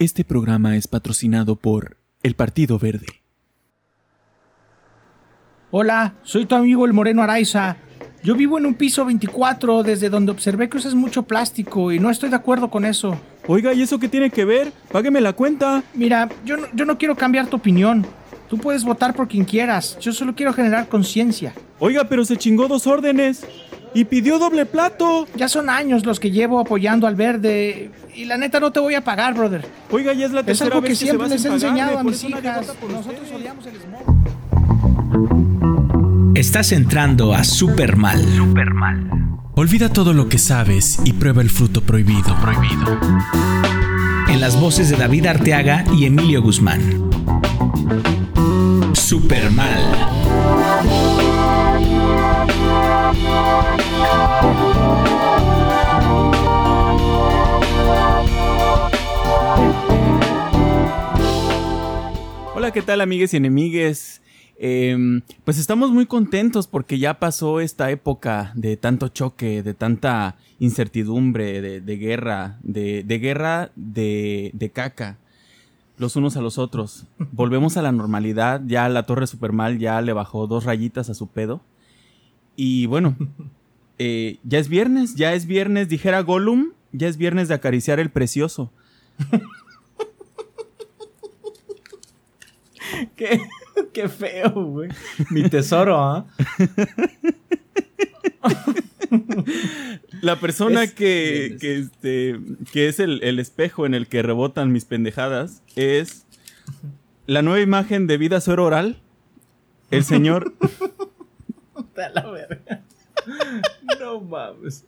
Este programa es patrocinado por el Partido Verde. Hola, soy tu amigo el Moreno Araiza. Yo vivo en un piso 24 desde donde observé que usas mucho plástico y no estoy de acuerdo con eso. Oiga, ¿y eso qué tiene que ver? Págueme la cuenta. Mira, yo no, yo no quiero cambiar tu opinión. Tú puedes votar por quien quieras. Yo solo quiero generar conciencia. Oiga, pero se chingó dos órdenes. Y pidió doble plato. Ya son años los que llevo apoyando al verde. Y la neta no te voy a pagar, brother. Oiga, ya es la Es tercera algo vez que siempre les he enseñado a mis hijas. Nosotros odiamos el smog. Estás entrando a Super Mal. Olvida todo lo que sabes y prueba el fruto prohibido. Prohibido. En las voces de David Arteaga y Emilio Guzmán. Super ¿qué tal, amigues y enemigues? Em, pues estamos muy contentos porque ya pasó esta época de tanto choque, de tanta incertidumbre, de, de guerra, de, de guerra de, de caca, los unos a los otros. Volvemos a la normalidad, ya la Torre Supermal ya le bajó dos rayitas a su pedo. Y bueno, eh, ya es viernes, ya es viernes, dijera Gollum, ya es viernes de acariciar el precioso. Qué, qué feo, güey. Mi tesoro, ¿ah? La persona Es- que, es- que, este, que es el, el espejo en el que rebotan mis pendejadas es la nueva imagen de vida suero oral. El señor. A la verga. No mames.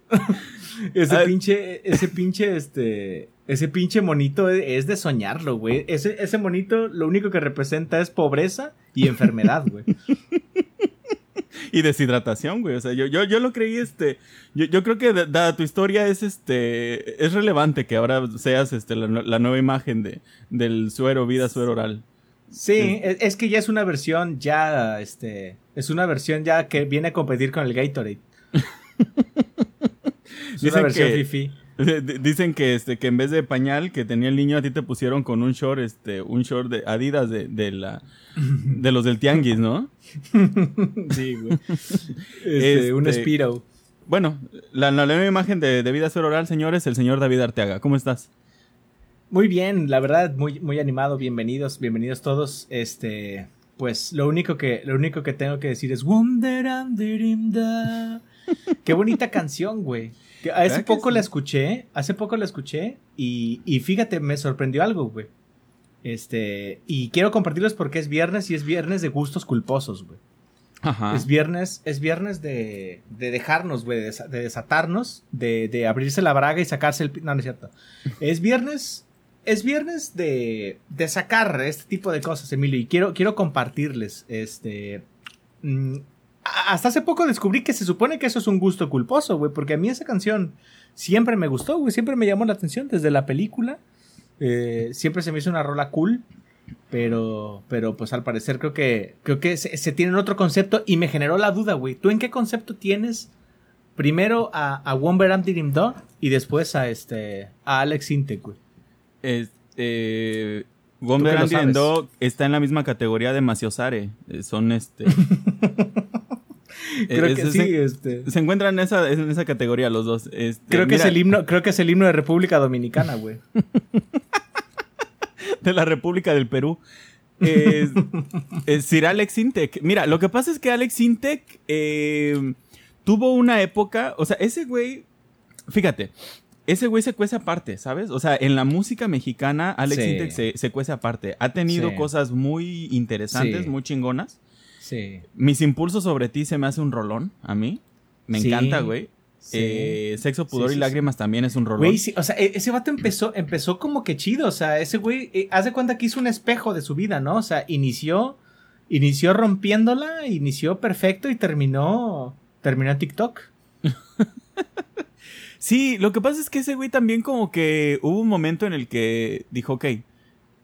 Ese Ah. pinche, ese pinche, este, ese pinche monito es, de soñarlo, güey. Ese, ese monito lo único que representa es pobreza y enfermedad, güey. y deshidratación, güey. O sea, yo, yo, yo lo creí, este. Yo, yo creo que da- dada tu historia es este. Es relevante que ahora seas este, la, la nueva imagen de, del suero, vida suero oral. Sí, es, es que ya es una versión ya, este, es una versión ya que viene a competir con el Gatorade. es Dicen una versión que- fifi. Dicen que este que en vez de pañal que tenía el niño a ti te pusieron con un short este un short de Adidas de, de la de los del tianguis, ¿no? Sí, güey. Este, Un Este- Spiro. Bueno, la, la nueva imagen de, de vida suero oral, señores, el señor David Arteaga. ¿Cómo estás? Muy bien, la verdad, muy, muy animado. Bienvenidos, bienvenidos todos. Este, pues lo único que, lo único que tengo que decir es Wonderandirimda. Qué bonita canción, güey. Hace ¿Verdad que poco sí? la escuché, hace poco la escuché y, y fíjate, me sorprendió algo, güey. Este, y quiero compartirlos porque es viernes y es viernes de gustos culposos, güey. Ajá. Es viernes, es viernes de, de dejarnos, güey, de, desa- de desatarnos, de, de abrirse la braga y sacarse el... No, no es cierto. Es viernes, es viernes de, de sacar este tipo de cosas, Emilio, y quiero, quiero compartirles, este... hasta hace poco descubrí que se supone que eso es un gusto culposo, güey, porque a mí esa canción siempre me gustó, güey, siempre me llamó la atención desde la película. eh, siempre se me hizo una rola cool. Pero, pero pues al parecer creo que, creo que se, se tiene otro concepto y me generó la duda, güey. ¿Tú en qué concepto tienes primero a, a Womber Amdirim Do y después a este, a Alex Intec, güey? Es- eh, Tú Gomber que lo Andy sabes. Endo está en la misma categoría de Maciosare. Eh, Son este. Creo Eh, que sí, Se, este. se encuentran en esa, en esa categoría los dos. Este, Creo que es el himno, creo que es el himno de República Dominicana, güey. de la República del Perú. Es, es Sir Alex Intec. Mira, lo que pasa es que Alex Intec eh, tuvo una época, o sea, ese güey, fíjate, ese güey se cuece aparte, ¿sabes? O sea, en la música mexicana, Alex Sí. Intec se, se cuece aparte. Ha tenido Sí. cosas muy interesantes, Sí. muy chingonas. Sí. Mis impulsos sobre ti se me hace un rolón, a mí. Me Sí. encanta, güey. Sí. Eh, Sexo, pudor Sí, sí, y lágrimas también es un rolón. Güey, sí, o sea, e- ese vato empezó, empezó como que chido, o sea, ese güey, eh, haz de cuenta que hizo un espejo de su vida, ¿no? O sea, inició, inició rompiéndola, inició perfecto y terminó, terminó en TikTok. Sí, lo que pasa es que ese güey también como que hubo un momento en el que dijo, ok,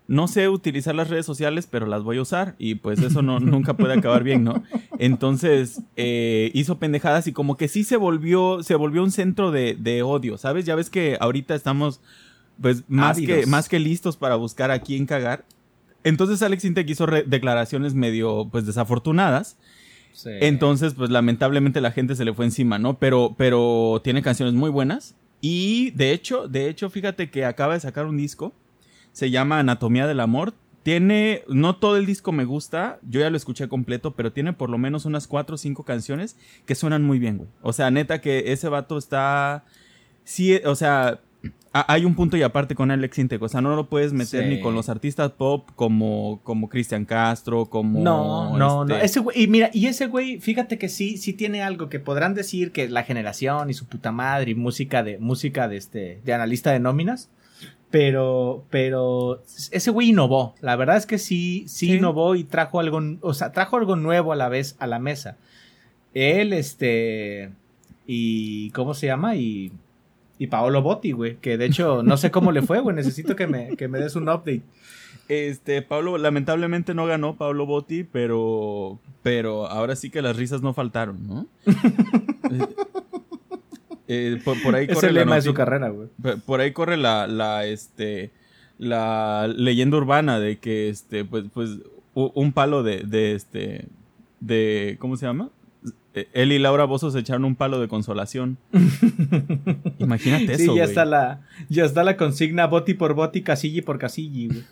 no sé utilizar las redes sociales, pero las voy a usar y pues eso no, nunca puede acabar bien, ¿no? Entonces eh, hizo pendejadas y como que sí se volvió, se volvió un centro de, de odio, ¿sabes? Ya ves que ahorita estamos pues más Ávidos. que, más que listos para buscar a quién cagar. Entonces Alex Intec hizo declaraciones medio pues desafortunadas. Sí. Entonces, pues lamentablemente la gente se le fue encima, ¿no? Pero, pero tiene canciones muy buenas. Y de hecho, de hecho, fíjate que acaba de sacar un disco. Se llama Anatomía del Amor. Tiene, no todo el disco me gusta, yo ya lo escuché completo, pero tiene por lo menos unas cuatro o cinco canciones que suenan muy bien, güey. O sea, neta que ese vato está, sí, o sea, hay un punto y aparte con Alex Intec, o sea, no lo puedes meter Sí. ni con los artistas pop como, como Cristian Castro, como... No, no, no. este- Ese güey, y mira, y ese güey, fíjate que sí, sí tiene algo que podrán decir que la generación y su puta madre y música de, música de este, de analista de nóminas. Pero, pero ese güey innovó. La verdad es que sí, sí, Sí. innovó y trajo algo, o sea, trajo algo nuevo a la vez a la mesa. Él, este, y ¿cómo se llama? Y, y Paolo Botti, güey, que de hecho no sé cómo le fue, güey. Necesito que me, que me des un update. Este, Pablo, lamentablemente no ganó Pablo Botti, pero, pero ahora sí que las risas no faltaron, ¿no? Eh, por, por ahí Es corre el la lema de su carrera, güey. por- ahí corre la, la, este, la leyenda urbana de que, este, pues, pues, un palo de, de, este, de, ¿cómo se llama? Él y Laura Bozo se echaron un palo de consolación. Imagínate Sí, eso, ya güey. está la, ya está la consigna boti por boti, casilli por casilli, güey.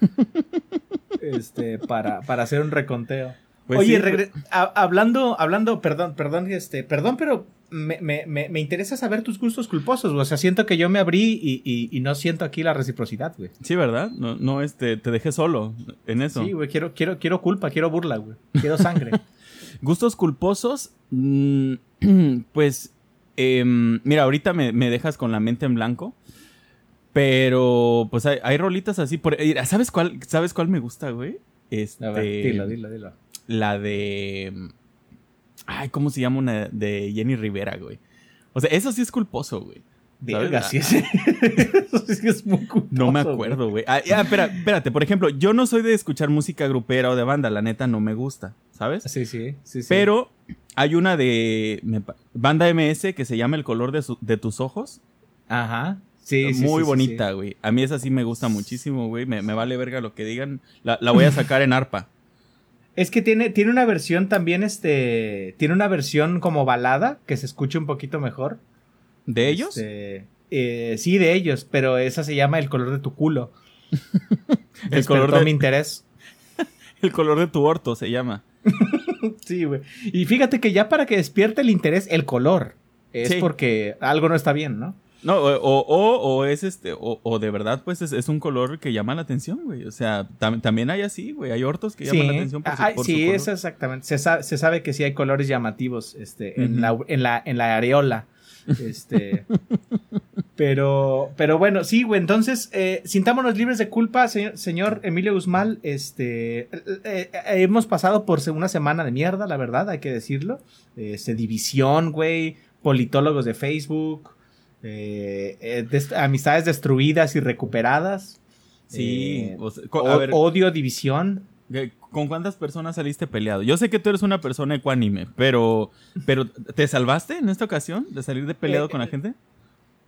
este, para, para hacer un reconteo. Pues Oye, sí, a- hablando, hablando, perdón, perdón, este, perdón, pero me, me, me, me interesa saber tus gustos culposos, güey. O sea, siento que yo me abrí y, y, y no siento aquí la reciprocidad, güey. Sí, ¿verdad? No, no, este, te dejé solo en eso. Sí, güey, quiero, quiero, quiero culpa, quiero burla, güey. Quiero sangre. Gustos culposos, mm, pues, em, mira, ahorita me, me dejas con la mente en blanco, pero pues hay, hay rolitas así. Por, ¿sabes cuál, ¿Sabes cuál me gusta, güey? Este, A ver, dilo, dilo, dilo. La de... Ay, ¿cómo se llama una de Jenny Rivera, güey? O sea, eso sí es culposo, güey. Verga, sí es, eso sí es muy culposo, No me acuerdo, güey. Ah, ya, espera, espérate, por ejemplo, yo no soy de escuchar música grupera o de banda, la neta no me gusta, ¿sabes? Sí, sí, sí, sí. Pero hay una de me banda MS que se llama El color de, su- de tus ojos. Ajá. Sí, sí, Muy sí, bonita, güey. A mí esa sí me gusta muchísimo, güey. Me, me vale verga lo que digan. La, la voy a sacar en arpa. Es que tiene, tiene una versión también, este. Tiene una versión como balada que se escucha un poquito mejor. ¿De ellos? Este, eh, sí, de ellos, pero esa se llama El color de tu culo. El color de- mi interés. El color de tu orto se llama. Sí, güey. Y fíjate que ya para que despierte el interés, el color. Es Sí. porque algo no está bien, ¿no? No, o, o, es este, o, o de verdad, pues es, es un color que llama la atención, güey. O sea, tam- también hay así, güey. Hay ortos que llaman la atención por su, Ay, por su sí, color. es exactamente. Se sabe, se sabe que sí hay colores llamativos este, en, la, en, la, en la areola. Este. pero, pero bueno, sí, güey. Entonces, eh, sintámonos libres de culpa, señor, señor Emilio Guzmán. Este. eh, eh, hemos pasado por una semana de mierda, la verdad, hay que decirlo. Este, división, güey. Politólogos de Facebook. Eh, eh, des- amistades destruidas y recuperadas. Sí. eh, o sea, co- a o- ver, odio, división. ¿qué- ¿con cuántas personas saliste peleado? Yo sé que tú eres una persona ecuánime, pero, pero ¿te salvaste en esta ocasión de salir de peleado con la gente?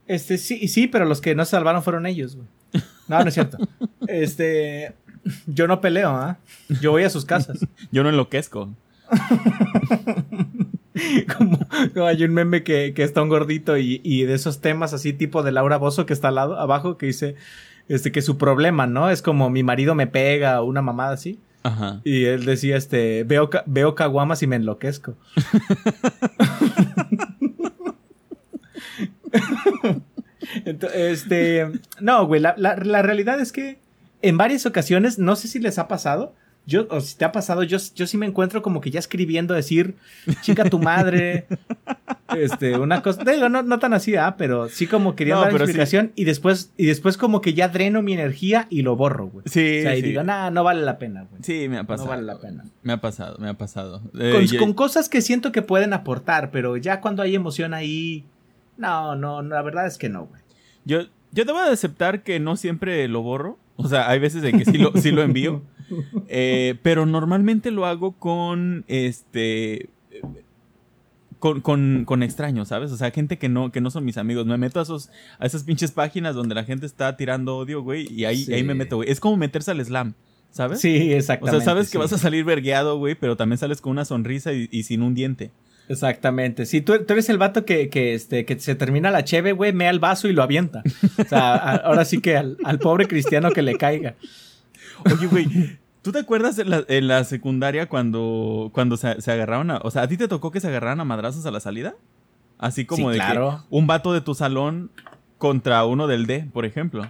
Este, sí, sí, pero los que no se salvaron fueron ellos, güey. No, no es cierto. Este, yo no peleo, ¿ah? Yo voy a sus casas. Yo no enloquezco. Como, como hay un meme que, que está un gordito y, y de esos temas así tipo de Laura Bozo que está al lado, abajo, que dice, este, que su problema, ¿no? Es como mi marido me pega o una mamada así. Ajá. Y él decía, este, veo, veo caguamas y me enloquezco. Ento- este, no, güey, la, la- la realidad es que en varias ocasiones, no sé si les ha pasado, yo, o si te ha pasado, yo, yo sí me encuentro como que ya escribiendo, decir, chica tu madre, este, una cosa, digo, no, no tan así, ah, pero sí como quería No, dar sí. explicación y después, y después como que ya dreno mi energía y lo borro, güey. Sí, O sea, y digo, nah, no vale la pena, güey. Sí, me ha pasado. vale la pena. Me ha pasado, me ha pasado. Eh, con, cosas que siento que pueden aportar, pero ya cuando hay emoción ahí, no, no, no, la verdad es que no, güey. yo, yo debo de aceptar que no siempre lo borro. O sea, hay veces en que sí lo, sí lo envío. Eh, pero normalmente lo hago con este. con, con, con extraños, ¿sabes? O sea, gente que no, que no son mis amigos. Me meto a, esos, a esas pinches páginas donde la gente está tirando odio, güey, y ahí, Sí. ahí me meto, güey. Es como meterse al slam, ¿sabes? Sí, O exactamente. sea, sabes que vas a salir vergueado, güey, pero también sales con una sonrisa y, y sin un diente. Exactamente. Sí, tú, tú eres el vato que, que, este, que se termina la cheve, güey, mea el vaso y lo avienta. O sea, a- ahora sí que al, al pobre cristiano que le caiga. Oye, güey, ¿tú te acuerdas en la, en la secundaria cuando, cuando se, se agarraron a... O sea, ¿a ti te tocó que se agarraran a madrazos a la salida? Así como Sí, de claro. que un vato de tu salón contra uno del D, por ejemplo.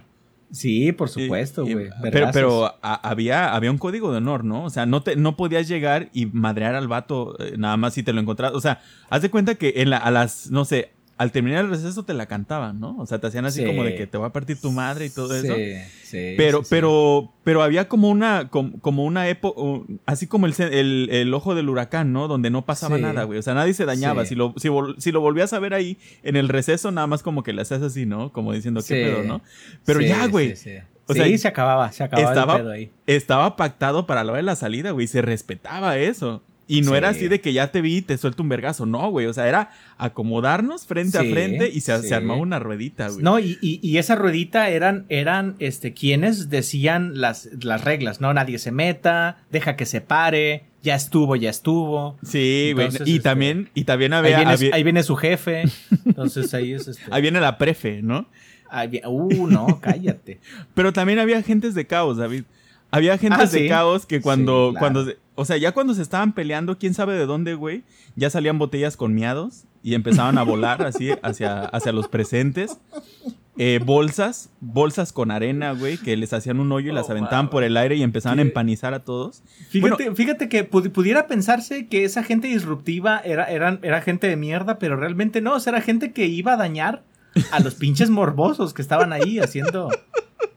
Sí, por supuesto, güey. pero pero a- había, había un código de honor, ¿no? O sea, no, te, no podías llegar y madrear al vato eh, nada más si te lo encontrabas. O sea, haz de cuenta que en la, a las, no sé, al terminar el receso te la cantaban, ¿no? O sea, te hacían así Sí. como de que te va a partir tu madre y todo eso. Sí, Pero, sí, pero, pero había como una, como, como una época, así como el, el, el ojo del huracán, ¿no? Donde no pasaba nada, güey. O sea, nadie se dañaba. Si, lo, si, vol- si lo volvías a ver ahí en el receso, nada más como que le hacías así, ¿no? Como diciendo, qué pedo, ¿no? Pero ya, güey. Sí, sí. O Sí, sea, se acababa, se acababa estaba- el pedo ahí. Estaba pactado para la hora de la salida, güey. Se respetaba eso. Y no Sí. era así de que ya te vi y te suelto un vergazo. No, güey. O sea, era acomodarnos frente a frente y se, sí. se armaba una ruedita, güey. No, y, y, y esa ruedita eran, eran, este, quienes decían las, las reglas, ¿no? Nadie se meta, deja que se pare, ya estuvo, ya estuvo. Sí, güey. Y este, también, y también Ahí había, viene, había- ahí viene su jefe. Entonces ahí es este. ahí viene la prefe, ¿no? ahí uh, no, cállate. Pero también había agentes de caos, David. Había Ah, de sí. caos que cuando, Sí, claro. cuando, se- o sea, ya cuando se estaban peleando, quién sabe de dónde, güey, ya salían botellas con miados y empezaban a volar así hacia, hacia los presentes. Eh, bolsas, bolsas con arena, güey, que les hacían un hoyo y las Oh, aventaban wow. por el aire y empezaban a empanizar a todos. Fíjate, fíjate que pudi- pudiera pensarse que esa gente disruptiva era, eran, era gente de mierda, pero realmente no, o sea, era gente que iba a dañar a los pinches morbosos que estaban ahí haciendo,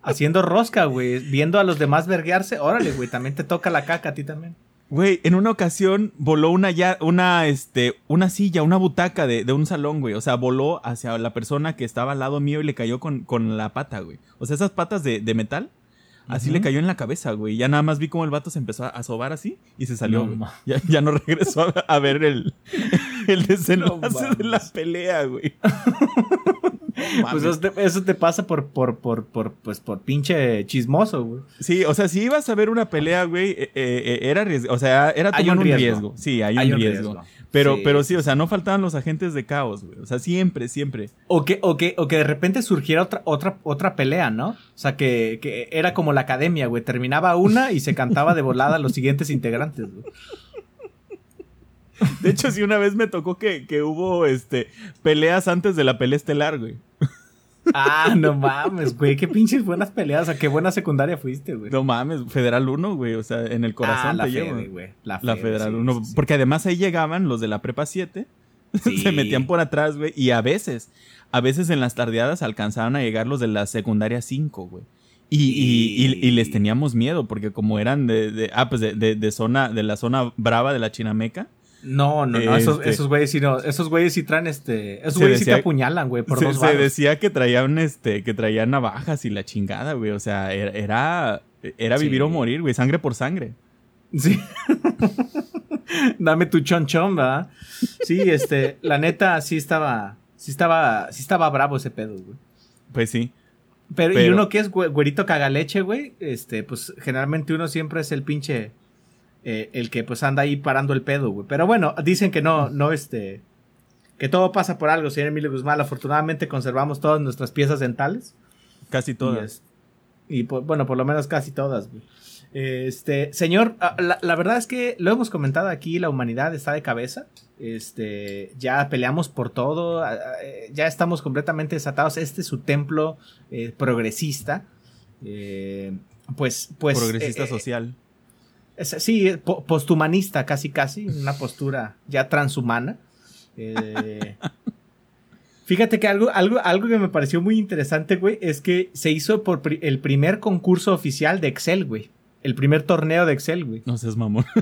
haciendo rosca, güey, viendo a los demás verguearse. Órale, güey, también te toca la caca a ti también. Güey, en una ocasión voló una ya, una, este, una silla, una butaca de, de un salón, güey. O sea, voló hacia la persona que estaba al lado mío y le cayó con, con la pata, güey. O sea, esas patas de, de metal. Así le cayó en la cabeza, güey. Ya nada más vi cómo el vato se empezó a sobar así y se salió, No Ya, ya no regresó a, a ver el, el desenlace No de la pelea, güey. Pues eso te, eso te pasa por, por, por, por, pues, por pinche chismoso, güey. Sí, o sea, si ibas a ver una pelea, güey, eh, eh, era riesgo. O sea, era tomar un un riesgo. riesgo. Sí, hay un, Hay un riesgo. riesgo. Pero, Sí, pero sí, sí, o sea, no faltaban los agentes de caos, güey. O sea, siempre, siempre. O que, o que, o que de repente surgiera otra, otra, otra pelea, ¿no? O sea, que, que era como la academia, güey. Terminaba una y se cantaba de volada a los siguientes integrantes, güey. De hecho, sí, una vez me tocó que, que hubo este peleas antes de la pelea estelar, güey. Ah, no mames, güey. Qué pinches buenas peleas. O sea, qué buena secundaria fuiste, güey. No mames, Federal 1, güey. O sea, en el corazón ah, la te llevo. Güey. La, La Fede, Federal sí, 1. sí, sí. Porque además ahí llegaban los de la prepa 7. Sí. se metían por atrás, güey. Y a veces, a veces en las tardeadas alcanzaban a llegar los de la secundaria 5, güey. Y, y, y- y les teníamos miedo, porque como eran de, de- ah, pues de, de- de zona, de la zona brava de la Chinameca, No, no, no. Esos, Este- esos güeyes sí no. Esos güeyes sí traen este. Esos güeyes sí te apuñalan, güey, por se, dos se decía que traían este, que traían navajas y la chingada, güey. O sea, era, era, era vivir Sí. o morir, güey, sangre por sangre. Sí. Dame tu chon chon, ¿verdad? Sí, este, la neta sí estaba, sí estaba, sí estaba bravo ese pedo, güey. Pues sí. Pero, y Pero- uno que es güe- güerito cagaleche, güey, este, pues generalmente uno siempre es el pinche, eh, el que pues anda ahí parando el pedo, güey. Pero bueno, dicen que no, no, este, que todo pasa por algo, señor Emilio Guzmán. Afortunadamente conservamos todas nuestras piezas dentales. Casi Y, todas. es- y, por- bueno, por lo menos casi todas, güey. Este, señor, ah, la, la verdad es que lo hemos comentado aquí, la humanidad está de cabeza. Este, ya peleamos por todo, ah, ah, eh, ya estamos completamente desatados. Este es su templo eh, progresista. Eh, pues, pues. Progresista eh, social. Es- sí, eh, po- posthumanista, casi, casi. Una postura ya transhumana. Eh, Fíjate que algo, algo, algo que me pareció muy interesante, güey, es que se hizo por pri- el primer concurso oficial de Excel, güey. El primer torneo de Excel, güey. No seas mamón.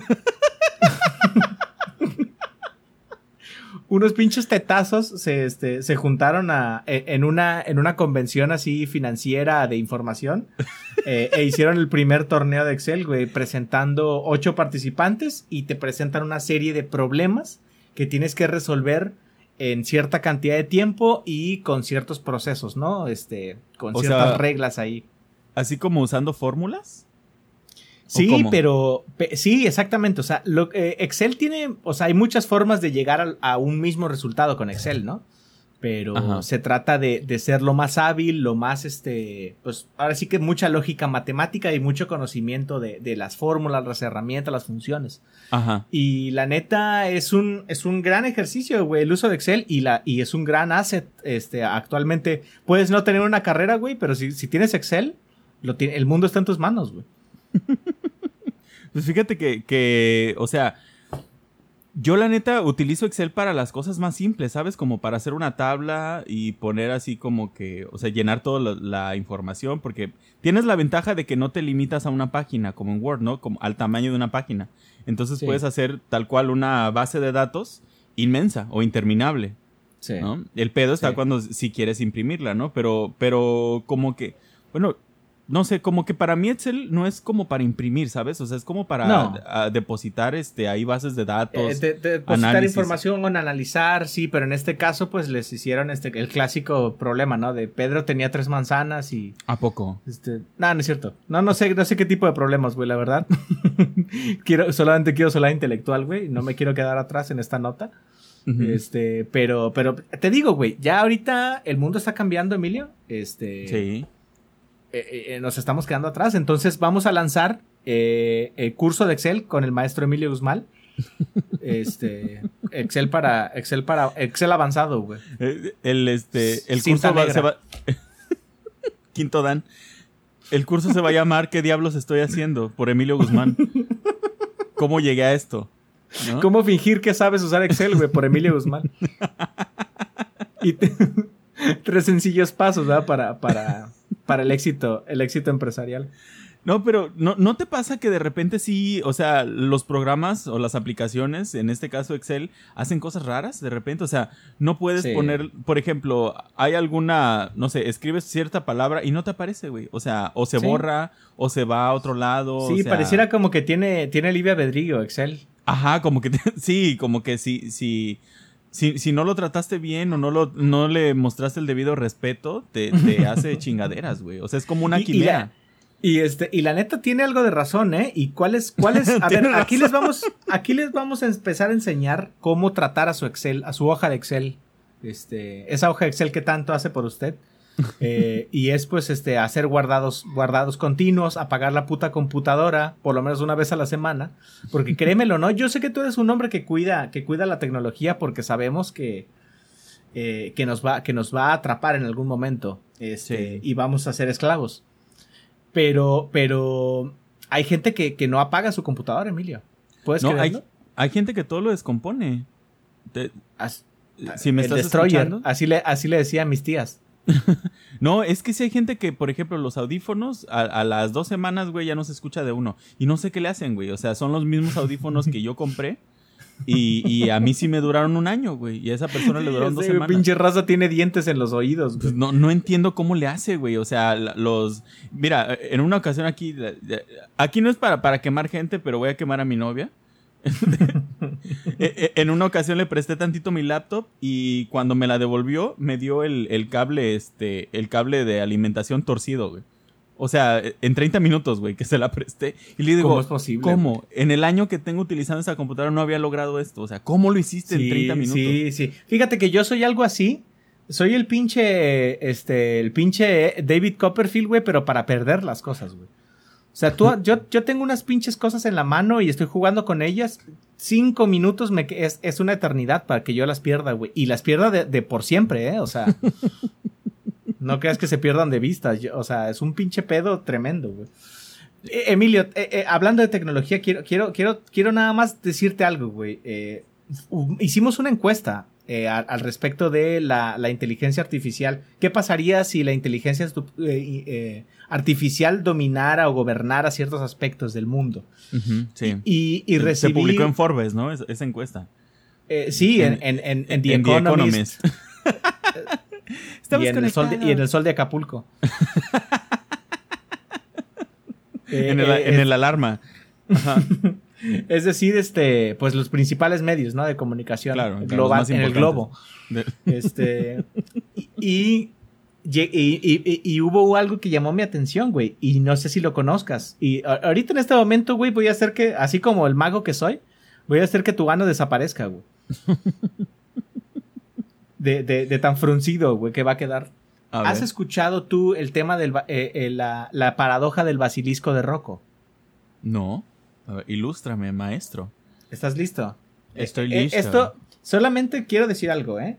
Unos pinches tetazos se, este, se juntaron a, e- en, una, en una convención así financiera de información eh, e hicieron el primer torneo de Excel, güey, presentando ocho participantes y te presentan una serie de problemas que tienes que resolver en cierta cantidad de tiempo y con ciertos procesos, ¿no? Este, con O ciertas sea, reglas ahí. Así como usando fórmulas. ¿O Sí, cómo? pero pe- sí, exactamente. O sea, lo, eh, Excel tiene, o sea, hay muchas formas de llegar a, un mismo resultado con Excel, ¿no? Pero Ajá. se trata de, de ser lo más hábil, lo más, este, pues ahora sí que mucha lógica matemática y mucho conocimiento de, de las fórmulas, las herramientas, las funciones. Ajá. Y la neta es un, es un gran ejercicio, güey, el uso de Excel y, la, y es un gran asset. Este, actualmente puedes no tener una carrera, güey, pero si, si tienes Excel, lo el mundo está en tus manos, güey. Pues fíjate que, que, o sea, yo la neta utilizo Excel para las cosas más simples, ¿sabes? Como para hacer una tabla y poner así como que, o sea, llenar toda la, la información, porque tienes la ventaja de que no te limitas a una página, como en Word, ¿no? Como al tamaño de una página. Entonces Sí. puedes hacer tal cual una base de datos inmensa o interminable. Sí. ¿no? El pedo está Sí. cuando si quieres imprimirla, ¿no? Pero, pero como que, bueno, no sé, como que para mí Excel no es como para imprimir, ¿sabes? O sea, es como para No. a- depositar este ahí bases de datos. Eh, de- de depositar análisis. información o analizar, sí, pero en este caso, pues les hicieron este el clásico problema, ¿no? De Pedro tenía tres manzanas y. ¿A poco? Este. No, no es cierto. No, no sé, no sé qué tipo de problemas, güey, la verdad. quiero, solamente quiero solar intelectual, güey. No me quiero quedar atrás en esta nota. Este, pero, pero te digo, güey, ya ahorita el mundo está cambiando, Emilio. Este. Sí. Eh, eh, nos estamos quedando atrás. Entonces vamos a lanzar eh, el curso de Excel con el maestro Emilio Guzmán. Este, Excel para, Excel para, Excel avanzado, güey. Eh, El, este, el Cinta curso va, se va... Quinto Dan. El curso se va a llamar ¿Qué diablos estoy haciendo? Por Emilio Guzmán. ¿Cómo llegué a esto? ¿No? ¿Cómo fingir que sabes usar Excel, güey? Por Emilio Guzmán. Y te- tres sencillos pasos, ¿verdad? Para, para, para el éxito, el éxito empresarial. No, pero ¿no, ¿no te pasa que de repente sí, o sea, los programas o las aplicaciones, en este caso Excel, hacen cosas raras de repente? O sea, no puedes Sí. poner, por ejemplo, hay alguna, no sé, escribes cierta palabra y no te aparece, güey. O sea, o se Sí. borra, o se va a otro lado. Sí, o sea- pareciera como que tiene, tiene libre albedrío Excel. Ajá, como que, sí, como que si, si, si, si no lo trataste bien o no, lo, no le mostraste el debido respeto, te, te hace chingaderas, güey. O sea, es como una Y- y quimera. la- Y este, y la neta tiene algo de razón, ¿eh? Y cuál es, cuál es, a ver, aquí les vamos, aquí les vamos a empezar a enseñar cómo tratar a su Excel, a su hoja de Excel. Este, esa hoja de Excel que tanto hace por usted. Eh, y es pues este hacer guardados, guardados continuos, apagar la puta computadora, por lo menos una vez a la semana. Porque créemelo, ¿no? Yo sé que tú eres un hombre que cuida, que cuida la tecnología porque sabemos que, eh, que nos va, que nos va a atrapar en algún momento. Este, Sí. y vamos a ser esclavos. Pero, pero hay gente que, que no apaga su computadora, Emilio. ¿Puedes No, hay, creerlo? hay gente que todo lo descompone. Te- As- si me el estás destroyer. escuchando. Así le, así le decía a mis tías. No, es que si hay gente que, por ejemplo, los audífonos, a, a las dos semanas, güey, ya no se escucha de uno. Y no sé qué le hacen, güey. O sea, son los mismos audífonos que yo compré. Y, y a mí sí me duraron un año, güey. Y a esa persona le duraron dos semanas. pinche raza tiene dientes en los oídos. Pues no, no entiendo cómo le hace, güey. O sea, los. Mira, en una ocasión aquí. Aquí no es para, para quemar gente, pero voy a quemar a mi novia. E- e- en una ocasión le presté tantito mi laptop y cuando me la devolvió, me dio el, el cable, este, el cable de alimentación torcido, güey. O sea, en 30 minutos, güey, que se la presté. Y le digo, ¿Cómo es posible, ¿Cómo? En el año que tengo utilizando esa computadora no había logrado esto. O sea, ¿cómo lo hiciste en 30 minutos? Sí, sí. Fíjate que yo soy algo así. Soy el pinche, este, el pinche David Copperfield, güey, pero para perder las cosas, güey. O sea, tú, yo, yo tengo unas pinches cosas en la mano y estoy jugando con ellas. Cinco minutos me, es, es una eternidad para que yo las pierda, güey. Y las pierda de, de por siempre, ¿eh? O sea, no creas que se pierdan de vista. yo- o sea, es un pinche pedo tremendo, güey. Eh, Emilio, eh, eh, hablando de tecnología, quiero, quiero, quiero, quiero nada más decirte algo, güey. Eh, hicimos una encuesta eh, a- al respecto de la, la inteligencia artificial. ¿Qué pasaría si la inteligencia eh, eh, artificial dominara o gobernara ciertos aspectos del mundo? Sí. Y, y Se publicó en Forbes, ¿no? Es- esa encuesta. eh, sí, en, en, en, en The En The Economist. Y, en el sol de, y en el sol de Acapulco. Eh, en, el, eh, en es- el alarma. Ajá. Es decir, este, pues los principales medios, ¿no? De comunicación Claro, global en el globo. De- Este. y, y, y- hubo algo que llamó mi atención, güey. Y no sé si lo conozcas. Y ahorita en este momento, güey, voy a hacer que, así como el mago que soy, voy a hacer que tu ano desaparezca, güey. De, de, de tan fruncido, güey, que va a quedar. A ¿Has ver. escuchado tú el tema ba- eh, eh, la, la paradoja del basilisco de Rocco? No. Ver, ilústrame, maestro. ¿Estás listo? Estoy Eh, listo. esto, solamente quiero decir algo, ¿eh?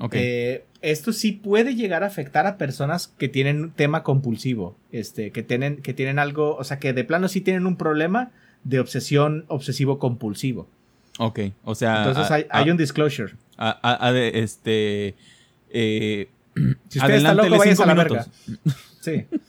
Ok. Eh, esto sí puede llegar a afectar a personas que tienen un tema compulsivo, este, que tienen, que tienen algo, o sea, que de plano sí tienen un problema de obsesión obsesivo compulsivo. ok. O sea. Entonces a- hay, hay un disclosure. a- este. eh, Si usted está loco, a la verga. Sí,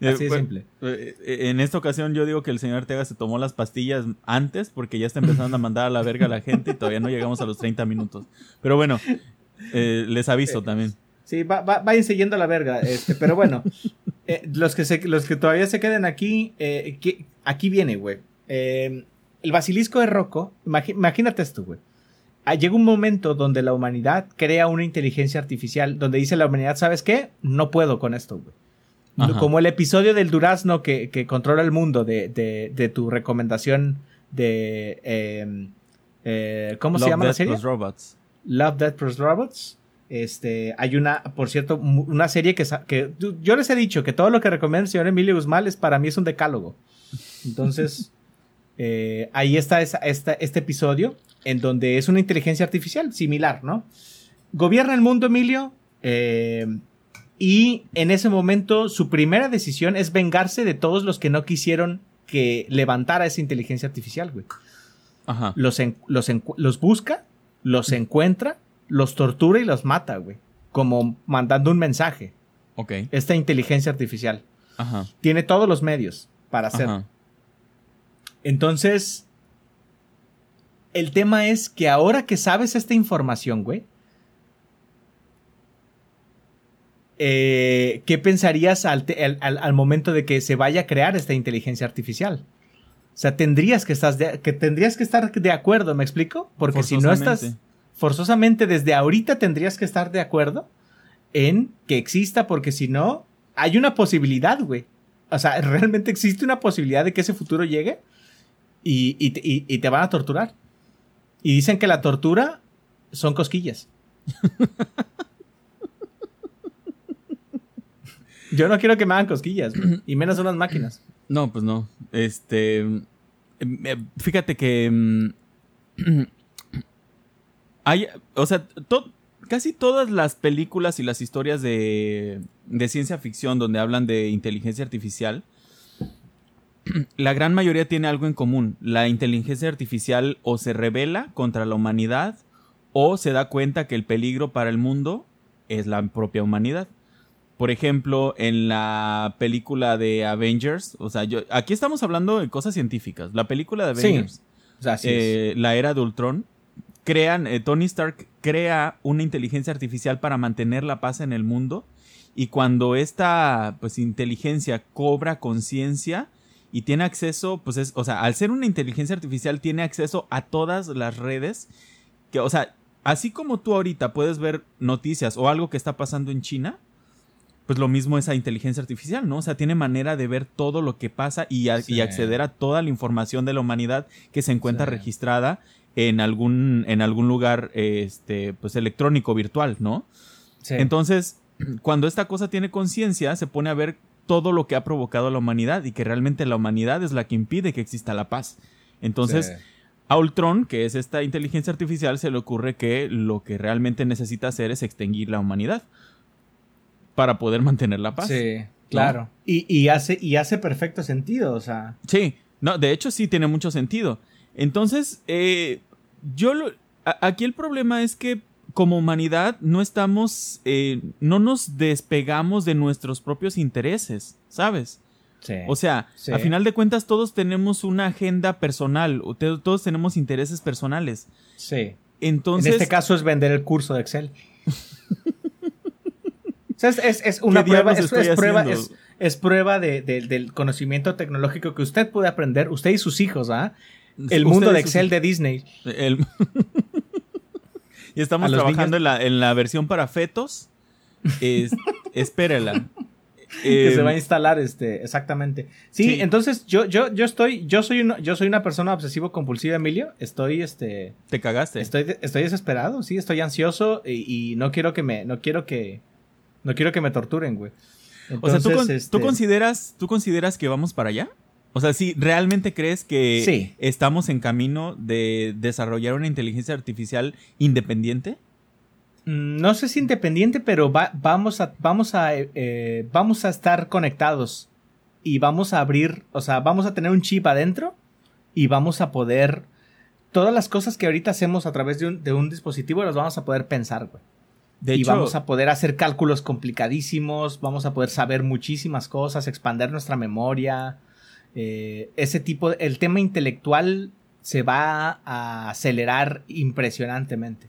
así de pues, simple. eh, eh, En esta ocasión yo digo que el señor Ortega se tomó las pastillas antes porque ya está empezando a mandar a la verga a la gente y todavía no llegamos a los 30 minutos. Pero bueno, eh, les aviso también. Sí, va, va- vayan siguiendo la verga. Este, pero bueno, eh, los, que se- los que todavía se queden aquí, eh, que- aquí viene, güey. Eh, el basilisco de Rocco, imagínate esto, güey. Ah, Llega un momento donde la humanidad crea una inteligencia artificial, donde dice la humanidad, ¿sabes qué? No puedo con esto, güey. Ajá. Como el episodio del durazno que, que controla el mundo de, de- de tu recomendación de... eh, eh, ¿Cómo se llama la serie? plus Robots. Love, Death Plus Robots. Este, hay una, por cierto, una serie que, que yo les he dicho que todo lo que recomienda el señor Emilio Guzmán es para mí es un decálogo. Entonces, eh, ahí está esa- esta- este episodio en donde es una inteligencia artificial similar, ¿no? Gobierna el mundo, Emilio, eh, y en ese momento su primera decisión es vengarse de todos los que no quisieron que levantara esa inteligencia artificial, güey Ajá. los, en- los, encu- los busca, los encuentra, los tortura y los mata, güey. Como mandando un mensaje. Ok. Esta inteligencia artificial Ajá. tiene todos los medios para hacerlo. Ajá. Entonces, el tema es que ahora que sabes esta información, güey, eh, ¿qué pensarías al, te- al- al- al momento de que se vaya a crear esta inteligencia artificial? O sea, tendrías que, estás de, que, tendrías que estar de acuerdo, ¿me explico? Porque si no estás Forzosamente. desde ahorita tendrías que estar de acuerdo en que exista, porque si no, hay una posibilidad, güey. O sea, realmente existe una posibilidad de que ese futuro llegue y, y te- y- y te van a torturar. Y dicen que la tortura son cosquillas. Yo no quiero que me hagan cosquillas, y menos unas máquinas. No, pues no. Este. em, eh, Fíjate que. Hay. O sea, to- casi todas las películas y las historias de, de ciencia ficción donde hablan de inteligencia artificial. La gran mayoría tiene algo en común. La inteligencia artificial o se revela contra la humanidad o se da cuenta que el peligro para el mundo es la propia humanidad. Por ejemplo, en la película de Avengers, o sea, yo aquí estamos hablando de cosas científicas. La película de Avengers, es. eh, la era de Ultron, crean, eh, Tony Stark crea una inteligencia artificial para mantener la paz en el mundo y cuando esta pues inteligencia cobra conciencia y tiene acceso, pues es, o sea, al ser una inteligencia artificial tiene acceso a todas las redes que, o sea, así como tú ahorita puedes ver noticias o algo que está pasando en China, pues lo mismo esa inteligencia artificial, ¿no? O sea, tiene manera de ver todo lo que pasa y, a- Sí. y acceder a toda la información de la humanidad que se encuentra Sí. registrada en algún, en algún lugar, este, pues electrónico, virtual, ¿no? Sí. Entonces, cuando esta cosa tiene conciencia, se pone a ver todo lo que ha provocado a la humanidad y que realmente la humanidad es la que impide que exista la paz. Entonces, a Ultron, que es esta inteligencia artificial, se le ocurre que lo que realmente necesita hacer es extinguir la humanidad para poder mantener la paz. Sí, claro. Y, y hace, y hace perfecto sentido, o sea. Sí, no, de hecho sí tiene mucho sentido. Entonces, eh, yo lo, a- aquí el problema es que como humanidad no estamos, eh, no nos despegamos de nuestros propios intereses, ¿sabes? Sí. O sea, Sí. a final de cuentas todos tenemos una agenda personal, todos tenemos intereses personales. sí. Entonces, en este caso es vender el curso de Excel. O sea, es, es- es una ¿Qué prueba, es, prueba, es, es prueba de, de- del conocimiento tecnológico que usted puede aprender, usted y sus hijos, ¿ah? El mundo de Excel de Disney. El- y estamos trabajando en, la, en la versión para fetos. Es, espérela. que Eh, se va a instalar este exactamente sí, sí. entonces yo yo yo estoy yo soy una yo soy una persona obsesivo compulsiva Emilio estoy este Te cagaste. estoy estoy desesperado sí estoy ansioso y, y no quiero que me no quiero que no quiero que me torturen güey o sea, ¿tú, Entonces, con- este, ¿tú consideras, ¿tú consideras que vamos para allá? O sea, si realmente crees que Sí. estamos en camino de desarrollar una inteligencia artificial independiente? Mm, No sé si independiente, pero va- vamos a, vamos a, eh, eh, vamos a estar conectados y vamos a abrir, o sea, vamos a tener un chip adentro y vamos a poder, todas las cosas que ahorita hacemos a través de un, de un dispositivo las vamos a poder pensar, güey. De y hecho, vamos a poder hacer cálculos complicadísimos, vamos a poder saber muchísimas cosas, expander nuestra memoria, eh, ese tipo, de- el tema intelectual se va a acelerar impresionantemente.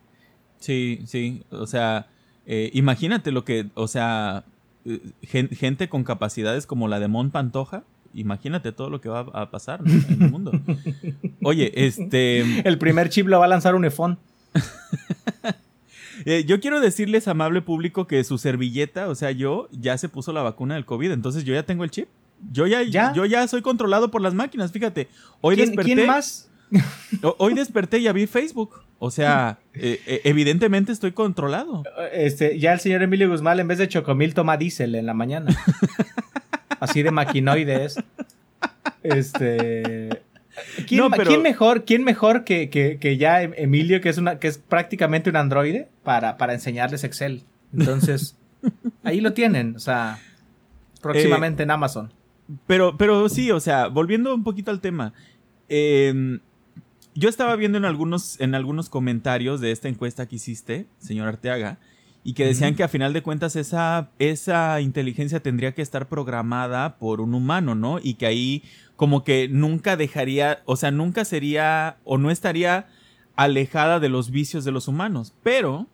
Sí, sí. O sea, eh, imagínate lo que, o sea, eh, gen- gente con capacidades como la de Mon Pantoja. Imagínate todo lo que va a pasar ¿no? en el mundo. Oye, este, El primer chip lo va a lanzar un iPhone. eh, yo quiero decirles, amable público, que su servilleta, o sea, yo ya se puso la vacuna del COVID, entonces yo ya tengo el chip. Yo ya, ¿Ya? yo ya soy controlado por las máquinas, fíjate. Hoy ¿Quién, desperté. quién más? ho- Hoy desperté y ya vi Facebook. O sea, eh, eh, evidentemente estoy controlado. Este, ya el señor Emilio Guzmán en vez de chocomil toma diésel en la mañana. Así de maquinoide es. Este. ¿Quién, No, ma- pero- quién mejor, quién mejor que, que- que ya Em- Emilio, que es una, que es prácticamente un androide, para, para enseñarles Excel? Entonces, ahí lo tienen. O sea, próximamente en Amazon. Pero, pero sí, o sea, volviendo un poquito al tema. eh, yo estaba viendo en algunos, en algunos comentarios de esta encuesta que hiciste, señor Arteaga, y que decían que a final de cuentas esa, esa inteligencia tendría que estar programada por un humano, ¿no? Y que ahí como que nunca dejaría, o sea, nunca sería o no estaría alejada de los vicios de los humanos. Pero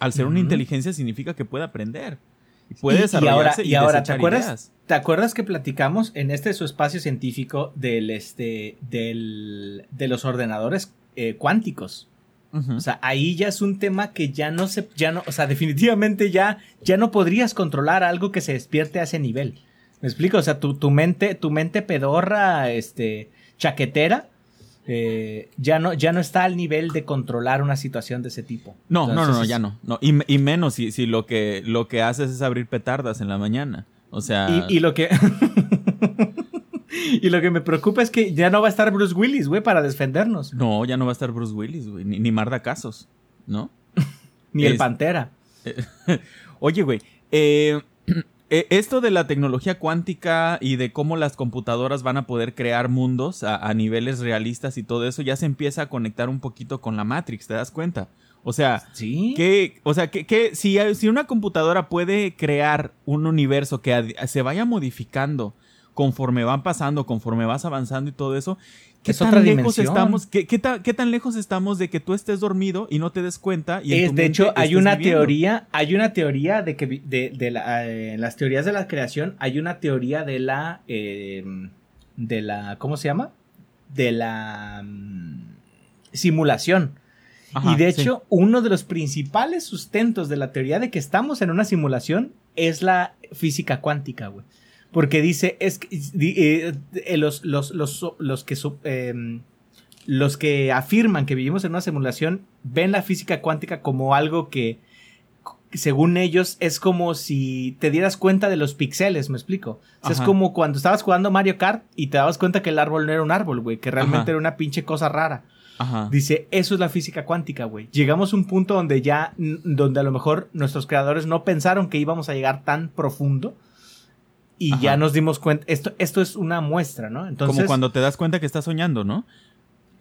al ser una inteligencia significa que puede aprender. Y puede Y- y ahora- y, y ahora, ¿te acuerdas? ideas. ¿Te acuerdas que platicamos en este su espacio científico del este del, de los ordenadores eh, cuánticos? O sea, ahí ya es un tema que ya no se, ya no, o sea, definitivamente ya, ya no podrías controlar algo que se despierte a ese nivel. ¿Me explico? O sea, tu, tu mente, tu mente pedorra, este, chaquetera, eh, ya no, ya no está al nivel de controlar una situación de ese tipo. No, no, no, no, ya no. no. Y, y menos si, si lo que lo que haces es abrir petardas en la mañana. O sea. Y, y lo que. y lo que me preocupa es que ya no va a estar Bruce Willis, güey, para defendernos. No, ya no va a estar Bruce Willis, güey. Ni, ni Marda Casos. ¿No? Ni el Pantera. Oye, güey. eh, esto de la tecnología cuántica y de cómo las computadoras van a poder crear mundos a, a niveles realistas y todo eso ya se empieza a conectar un poquito con la Matrix, ¿te das cuenta? O sea, Sí. que, o sea, que, que si, si una computadora puede crear un universo que se vaya modificando conforme van pasando, conforme vas avanzando y todo eso, ¿qué Es tan otra lejos dimensión. estamos? ¿qué, qué ta- qué tan lejos estamos de que tú estés dormido y no te des cuenta? Y Es, de hecho, hay una viviendo? teoría, hay una teoría de que de, de la, eh, en las teorías de la creación, hay una teoría de la eh, de la ¿cómo se llama? De la mm, simulación. Ajá, y de sí. hecho, uno de los principales sustentos de la teoría de que estamos en una simulación es la física cuántica, güey. Porque dice, es que, eh, eh, los, los, los, los que em, los que afirman que vivimos en una simulación ven la física cuántica como algo que, según ellos, es como si te dieras cuenta de los píxeles, me explico. O sea, es como cuando estabas jugando Mario Kart y te dabas cuenta que el árbol no era un árbol, güey, que realmente Ajá. era una pinche cosa rara. Ajá. Dice, eso es la física cuántica, güey. Llegamos a un punto donde ya, donde a lo mejor nuestros creadores no pensaron que íbamos a llegar tan profundo y Ajá. ya nos dimos cuenta, esto, esto es una muestra, ¿no? Entonces, Como cuando te das cuenta que estás soñando, ¿no?